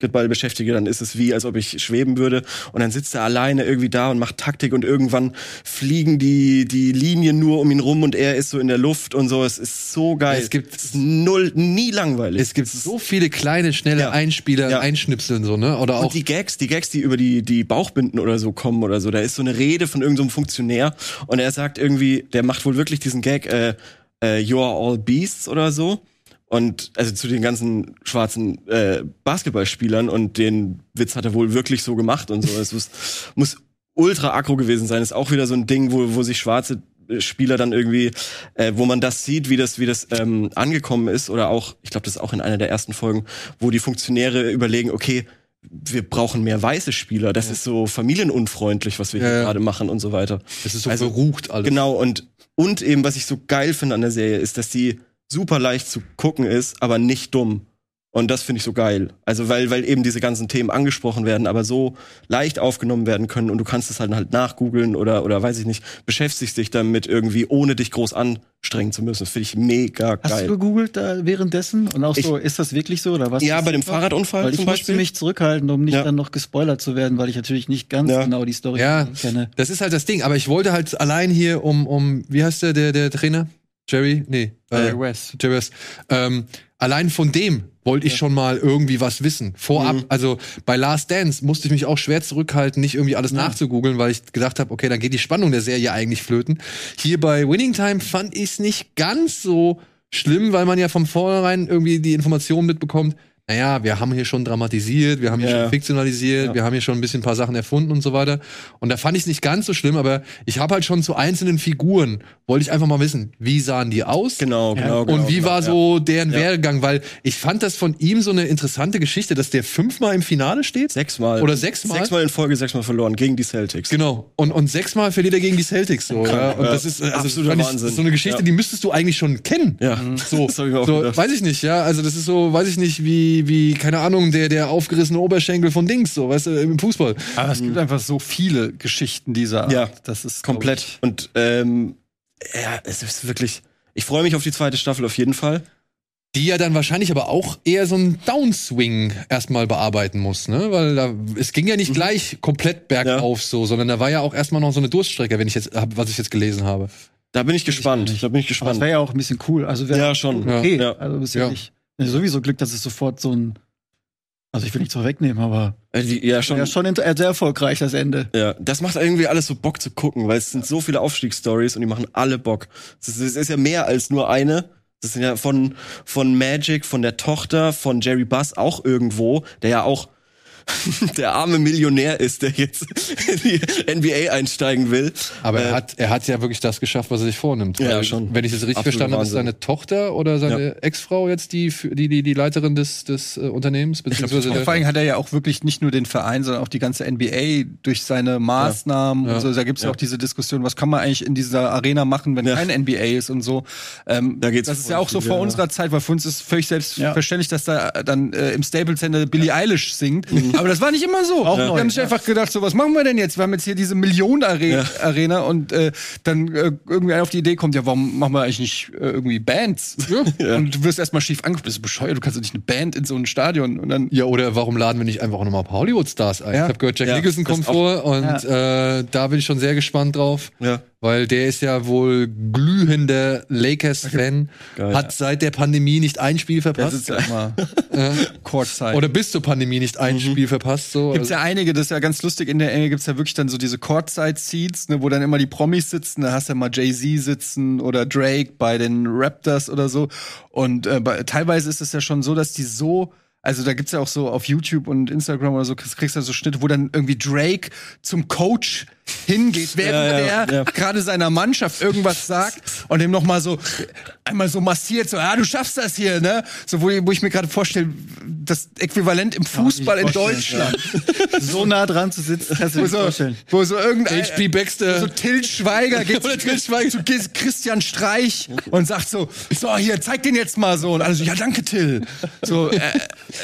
Basketball beschäftige, dann ist es wie, als ob ich schweben würde. Und dann sitzt er alleine irgendwie da und macht Taktik und irgendwann fliegen die, die Linien nur um ihn rum und er ist so in der Luft und so. Es ist so geil. Es gibt- ist null, nie langweilig. Es gibt so viele kleine, schnelle Ja. Einspieler, Ja. Einschnipseln, so, ne? Oder auch. Und die Gags, die Gags, die über die, die Bauchbinden oder so kommen oder so, da ist so eine Rede von irgendeinem Funktionär und er sagt irgendwie, der macht wohl wirklich diesen Gag, äh, äh, You are all beasts oder so. Und also zu den ganzen schwarzen äh, Basketballspielern und den Witz hat er wohl wirklich so gemacht und so. Es muss, muss ultra aggro gewesen sein. Ist auch wieder so ein Ding, wo, wo sich schwarze äh, Spieler dann irgendwie, äh, wo man das sieht, wie das, wie das ähm, angekommen ist, oder auch, ich glaube, das ist auch in einer der ersten Folgen, wo die Funktionäre überlegen, okay, wir brauchen mehr weiße Spieler. Das ist so familienunfreundlich, was wir Ja, hier ja. gerade machen und so weiter. Es ist so Also, verrucht alles. Genau, und, und eben, was ich so geil finde an der Serie, ist, dass die super leicht zu gucken ist, aber nicht dumm. Und das finde ich so geil. Also, weil, weil eben diese ganzen Themen angesprochen werden, aber so leicht aufgenommen werden können und du kannst es halt halt nachgoogeln oder, oder weiß ich nicht, beschäftigst dich damit irgendwie, ohne dich groß anstrengen zu müssen. Das finde ich mega Hast geil. du gegoogelt da währenddessen? Und auch Ich- so, ist das wirklich so oder was? Ja, bei dem? Fahrradunfall Weil ich zum musste Beispiel. mich zurückhalten, um nicht Ja. dann noch gespoilert zu werden, weil ich natürlich nicht ganz Ja. genau die Story Ja. kenne. Das ist halt das Ding. Aber ich wollte halt allein hier um, um wie heißt der, der, der Trainer? Jerry? Nee. Jerry West. Jerry West. Ähm, allein von dem wollte ich schon mal irgendwie was wissen. Vorab, Mhm. also bei Last Dance musste ich mich auch schwer zurückhalten, nicht irgendwie alles nachzugoogeln, weil ich gedacht habe, okay, dann geht die Spannung der Serie eigentlich flöten. Hier bei Winning Time fand ich es nicht ganz so schlimm, weil man ja von vornherein irgendwie die Information mitbekommt, naja, wir haben hier schon dramatisiert, wir haben hier Ja. schon fiktionalisiert, Ja. wir haben hier schon ein bisschen ein paar Sachen erfunden und so weiter. Und da fand ich es nicht ganz so schlimm, aber ich habe halt schon zu einzelnen Figuren, wollte ich einfach mal wissen, wie sahen die aus? Genau, genau, genau. und wie genau, war ja. so deren Ja. Werdegang? Weil ich fand das von ihm so eine interessante Geschichte, dass der fünfmal im Finale steht. Sechsmal. Oder sechsmal? Sechsmal in Folge, sechsmal verloren gegen die Celtics. Genau. Und, und sechsmal verliert er gegen die Celtics. So, ja. Und Ja. das ist, also das Absoluter ich, Wahnsinn. das ist so eine Geschichte, Ja. die müsstest du eigentlich schon kennen. Ja, (laughs) So, das hab ich mir auch so gedacht. weiß ich nicht, ja. Also das ist so, weiß ich nicht, wie, wie, keine Ahnung, der, der aufgerissene Oberschenkel von Dings, so, weißt du, im Fußball. Aber es gibt einfach so viele Geschichten dieser Art. Ja, das ist Komplett. ich, Und ähm, ja, es ist wirklich. Ich freue mich auf die zweite Staffel auf jeden Fall. Die ja dann wahrscheinlich aber auch eher so einen Downswing erstmal bearbeiten muss, ne? Weil da, es ging ja nicht gleich komplett bergauf so, sondern da war ja auch erstmal noch so eine Durststrecke, wenn ich jetzt, hab, was ich jetzt gelesen habe. Da bin ich gespannt. nicht. Da bin ich Aber das gespannt. wäre ja auch ein bisschen cool. Also Ja, schon. Okay, Ja. also ist Ja. ja nicht. Ja, Sowieso Glück, dass es sofort so ein. Also ich will nichts vorwegnehmen, aber Äh, die, ja, schon. ja, schon inter- sehr erfolgreich das Ende. Ja, das macht irgendwie alles so Bock zu gucken, weil es sind so viele Aufstiegsstories und die machen alle Bock. Es ist, ist ja mehr als nur eine. Das sind ja von, von Magic, von der Tochter, von Jerry Buss auch irgendwo, der ja auch (laughs) der arme Millionär ist, der jetzt in die NBA einsteigen will. Aber Äh, er hat, er hat ja wirklich das geschafft, was er sich vornimmt. Ja, Weil, schon. Wenn ich es richtig Absoluter verstanden habe, ist seine Tochter oder seine Ex-Frau jetzt die, für- die, die, die Leiterin des, des äh, Unternehmens, beziehungsweise der, vor allem hat er ja auch wirklich nicht nur den Verein, sondern auch die ganze NBA durch seine Maßnahmen Ja. und so. Da gibt es ja. Ja. auch diese Diskussion, was kann man eigentlich in dieser Arena machen, wenn Ja. kein NBA ist und so. Ähm, Da geht's das ist ja auch so vor ja. unserer Zeit, weil für uns ist völlig selbstverständlich, dass da dann äh, im Staples Center Billie Eilish singt. Mhm. Aber das war nicht immer so. Auch Wir neu, haben sich ja. einfach gedacht, so was machen wir denn jetzt? Wir haben jetzt hier diese Millionen-Arena und äh, dann äh, irgendwie einer auf die Idee kommt, ja, warum machen wir eigentlich nicht äh, irgendwie Bands? (laughs) Und du wirst erstmal schief angeguckt, bist du bescheuert, du kannst doch nicht eine Band in so ein Stadion und dann ja, oder warum laden wir nicht einfach auch nochmal ein paar Hollywood-Stars ein? Ja. Ich habe gehört, Jack Ja, Nicholson kommt vor und äh, da bin ich schon sehr gespannt drauf. Ja. Weil der ist ja wohl glühender Lakers-Fan, (laughs) Geil. hat seit der Pandemie nicht ein Spiel verpasst. sitzt ja immer (laughs) Äh, Courtside. oder bis zur Pandemie nicht ein Spiel verpasst. So. Gibt's ja einige, das ist ja ganz lustig. In der Enge gibt's ja wirklich dann so diese Courtside-Seats, ne, wo dann immer die Promis sitzen. Da hast du ja mal Jay-Z sitzen oder Drake bei den Raptors oder so. Und äh, bei, teilweise ist es ja schon so, dass die so also da gibt's ja auch so auf YouTube und Instagram oder so, kriegst du ja so Schnitte, wo dann irgendwie Drake zum Coach hingeht, während Ja, ja, der ja. gerade seiner Mannschaft irgendwas sagt und dem noch mal so einmal so massiert, so, ja, du schaffst das hier, ne? So, wo, wo ich mir gerade vorstelle, das Äquivalent im Fußball in Deutschland. So nah dran zu sitzen, kannst du Wo dir so, vorstellen. wo so irgendein HP Baxter. so Till Schweiger geht (laughs) Oder Till Schweiger. zu Chris- Christian Streich und sagt so, so hier, zeig den jetzt mal so und alle so, ja danke Till. So äh,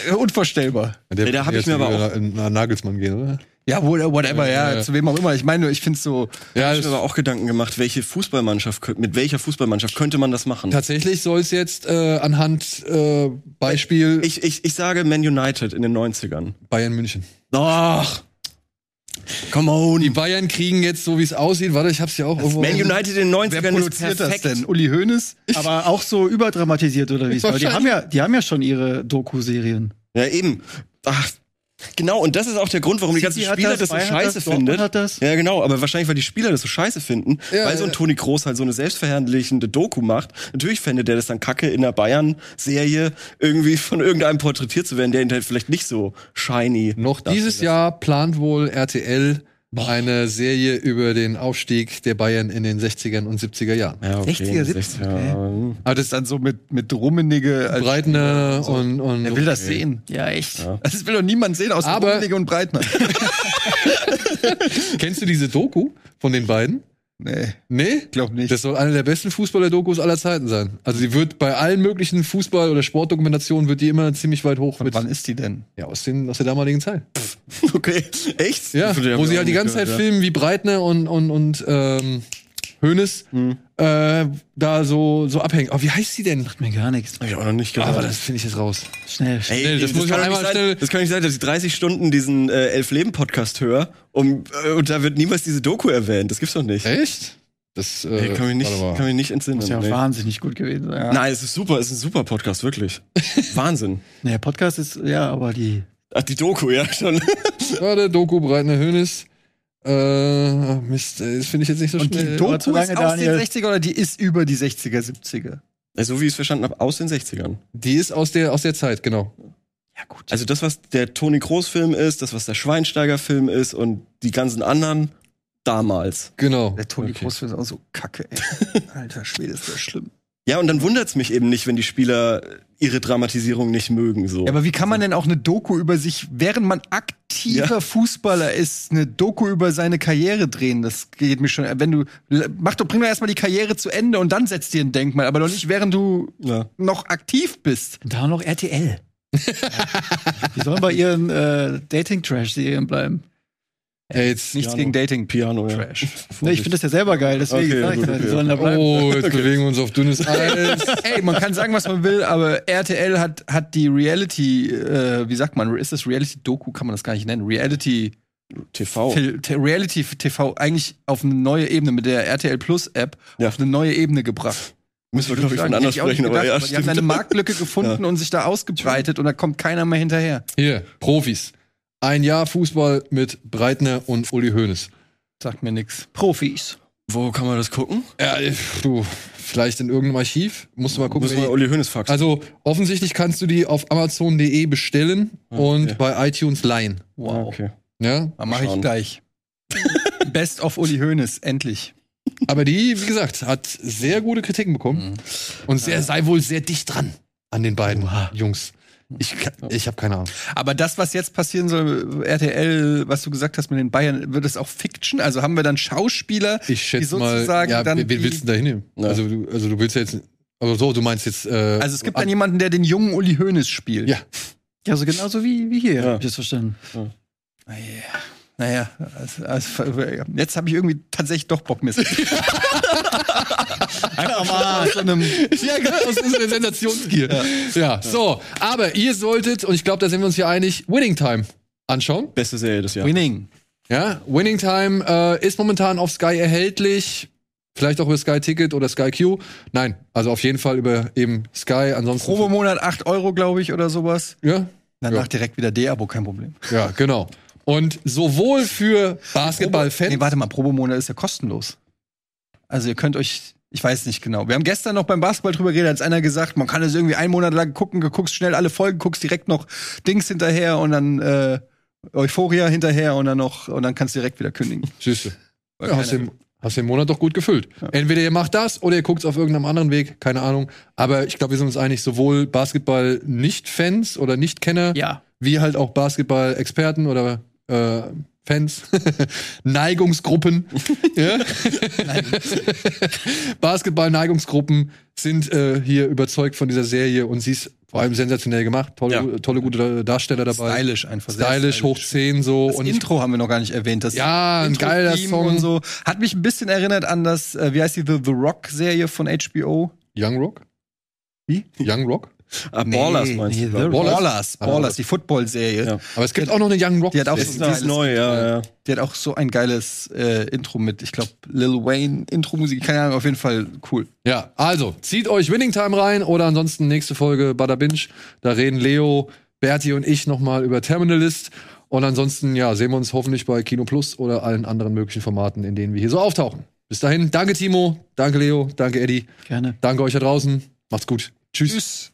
äh, unvorstellbar. Der Ey, da hab wird ich mir aber wieder nach Nagelsmann gehen, oder? Ja, whatever, ja, Ja, ja. zu wem auch immer. Ich meine, ich finde so, Ja, Ich habe mir aber auch Gedanken gemacht, welche Fußballmannschaft, mit welcher Fußballmannschaft könnte man das machen? tatsächlich soll es jetzt äh, anhand äh, Beispiel Ich, ich, ich sage Man United in den 90ern. Bayern München. Ach, come on. Die Bayern kriegen jetzt, so wie es aussieht, warte, ich hab's ja auch irgendwo. Man United in den 90ern wer produziert das perfekt. denn? Uli Hoeneß? Aber auch so überdramatisiert oder wie? Weil die haben ja, die haben ja schon ihre Doku-Serien. Ja, eben. Ach, genau, und das ist auch der Grund, warum die ganzen Spieler das, das, so scheiße das, das. Ja, genau, aber wahrscheinlich, weil die Spieler das so scheiße finden, Ja, weil so ein. Toni Kroos halt so eine selbstverherrlichende Doku macht. Natürlich fände der das dann kacke, in der Bayern-Serie irgendwie von irgendeinem porträtiert zu werden, der ihn halt vielleicht nicht so shiny. Noch dieses Jahr plant wohl RTL eine Serie über den Aufstieg der Bayern in den 60ern und 70er Jahren. Ja, 60er, 60er. Aber das ist dann so mit, mit Rummenigge als Breitner und, und Wer will das sehen? Ja, echt. Das will doch niemand sehen, außer Aber- Rummenigge und Breitner. (laughs) Kennst du diese Doku von den beiden? Nee, Nee? glaub nicht. Das soll eine der besten Fußballer-Dokus aller Zeiten sein. Also die wird bei allen möglichen Fußball- oder Sportdokumentationen wird die immer ziemlich weit hoch. Von Mit, wann ist die denn? ja, aus, den, aus der damaligen Zeit. (laughs) Okay, echt? Ja, wo sie halt die ganze Zeit gehört, ja. filmen, wie Breitner und, und, und ähm, Hoeneß Hm. äh, da so, so abhängen. Oh, wie heißt sie denn? Mir gar nichts. Hab ich auch noch nicht gehört. Aber das finde ich jetzt raus. Schnell, schnell. Ey, das muss ich einmal sein, schnell- Das kann nicht sein, dass ich 30 Stunden diesen äh, Elf-Leben-Podcast höre um, äh, und da wird niemals diese Doku erwähnt. Das gibt's doch nicht. Echt? Das äh, Ey, kann mich nicht, kann mich nicht entsinnen. Muss ja auch nee. wahnsinnig gut gewesen sein. Ja. Nein, es ist super, es ist ein super Podcast, wirklich. (laughs) Wahnsinn. Der Podcast ist, ja, aber die. Ach, die Doku, ja, schon. Warte, Doku, Breitner, Hoeneß. Äh, Mist, das finde ich jetzt nicht so Und die schnell. Doku aber zu lange, ist aus Daniel. den 60er oder die ist über die 60er, 70er? so wie ich es verstanden habe, aus den 60ern. Die ist aus der, aus der Zeit, genau. Ja, gut. Also das, was der Toni Kroos-Film ist, das, was der Schweinsteiger-Film ist und die ganzen anderen damals. Genau. der Toni okay. Kroos ist auch so kacke, ey. (laughs) Alter Schwede, ist das schlimm. Ja, und dann wundert's mich eben nicht, wenn die Spieler ihre Dramatisierung nicht mögen. So. Ja, aber wie kann man denn auch eine Doku über sich, während man aktiver Ja. Fußballer ist, eine Doku über seine Karriere drehen? Das geht mir schon. Wenn du, mach doch, bring doch erstmal die Karriere zu Ende und dann setzt dir ein Denkmal, aber doch nicht, während du ja. noch aktiv bist. Und da noch RTL. die (laughs) sollen bei ihren äh, Dating-Trash-Serien bleiben. Ey, jetzt, Nichts Piano. gegen Dating. Piano, ja. Trash. (laughs) Ne, ich finde das ja selber geil, deswegen Okay, sag ich gut, okay, sollen da bleiben. oh, jetzt (laughs) bewegen wir uns auf dünnes Eis. (laughs) Ey, man kann sagen, was man will, aber RTL hat, hat die Reality, äh, wie sagt man, ist das Reality-Doku, kann man das gar nicht nennen, Reality, TV. Reality TV eigentlich auf eine neue Ebene mit der RTL Plus App Ja. auf eine neue Ebene gebracht. Müssen wir, glaube ich, von anders sprechen, aber gedacht, ja, aber die haben eine Marktlücke gefunden und sich da ausgebreitet und da kommt keiner mehr hinterher. Hier, Profis. Ein Jahr Fußball mit Breitner und Uli Hoeneß. Sagt mir nix. Profis. Wo kann man das gucken? Ja, äh, du, vielleicht in irgendeinem Archiv. Musst du mal gucken. Wer die- Uli Hoeneß faxen. Also, offensichtlich kannst du die auf Amazon.de bestellen und okay. bei iTunes leihen. Wow. Okay. Ja, Da mache ich gleich. (laughs) Best of Uli Hoeneß, endlich. aber die, wie gesagt, hat sehr gute Kritiken bekommen und sehr, sei wohl sehr dicht dran an den beiden Jungs. Ich, ich habe keine Ahnung. Aber das, was jetzt passieren soll, RTL, was du gesagt hast mit den Bayern, wird es auch Fiction? Also haben wir dann Schauspieler, Ich die schätze mal, sozusagen ja, dann wen willst du da hinnehmen? Ja. Also, du, also du willst ja jetzt, aber so, du meinst jetzt, äh, Also es gibt dann jemanden, der den jungen Uli Hoeneß spielt. Ja. Ja, so genauso wie, wie hier, Ja. hab ich das verstanden. Naja, also, also, jetzt habe ich irgendwie tatsächlich doch Bock, Mist. (laughs) (laughs) (laughs) Einfach mal aus so einem Ja, genau, das ist eine Sensationsgier. Ja. so. Aber ihr solltet, und ich glaube, da sind wir uns hier einig, Winning Time anschauen. Beste Serie des Jahres. Winning. Ja, Winning Time äh, ist momentan auf Sky erhältlich. Vielleicht auch über Sky Ticket oder Sky Q. Nein, also auf jeden Fall über eben Sky. Ansonsten. Probemonat 8 Euro, glaube ich, oder sowas. Ja, Danach Ja. direkt wieder D-Abo, kein Problem. ja, genau. Und sowohl für Basketballfans. Nee, warte mal, Probemonat ist ja kostenlos. Also ihr könnt euch, ich weiß nicht genau. Wir haben gestern noch beim Basketball drüber geredet, als einer gesagt, man kann es irgendwie einen Monat lang gucken, du guckst schnell alle Folgen, guckst direkt noch Dings hinterher und dann äh, Euphoria hinterher und dann noch und dann kannst du direkt wieder kündigen. (laughs) Süße. Ja, hast, den, hast den Monat doch gut gefüllt. Entweder ihr macht das oder ihr guckt es auf irgendeinem anderen Weg, keine Ahnung. Aber ich glaube, wir sind uns einig, sowohl Basketball-Nicht-Fans oder Nicht-Kenner, Ja. wie halt auch Basketball-Experten oder äh, Fans, (laughs) (laughs) Neigungsgruppen? Basketball-Neigungsgruppen sind äh, hier überzeugt von dieser Serie und sie ist vor allem sensationell gemacht. Tolle, Ja. tolle gute Darsteller dabei. Stylisch einfach. sehr Stylisch, hoch 10 so. Das und Intro haben wir noch gar nicht erwähnt. Das Ja, ein geiler Song. und so. Hat mich ein bisschen erinnert an das, äh, wie heißt die, The, The Rock-Serie von HBO. Young Rock? Wie? Young Rock? Ah, Ballers meinst nee, du? Glaub ich. Ballers? Ballers, Ballers, die Football-Serie. Ja. Aber es gibt auch noch eine Young Rock. Die hat auch Die so ist, die ist neu, ja, ja. Die hat auch so ein geiles äh, Intro mit, ich glaube, Lil Wayne Intro-Musik, keine Ahnung, auf jeden Fall cool. Ja, also zieht euch Winning Time rein oder ansonsten nächste Folge Bada Binge. Da reden Leo, Berti und ich nochmal über Terminalist. Und ansonsten, ja, sehen wir uns hoffentlich bei Kino Plus oder allen anderen möglichen Formaten, in denen wir hier so auftauchen. Bis dahin, danke Timo, danke Leo, danke Eddie, Gerne. danke euch da draußen. Macht's gut. Tschüss. Tschüss.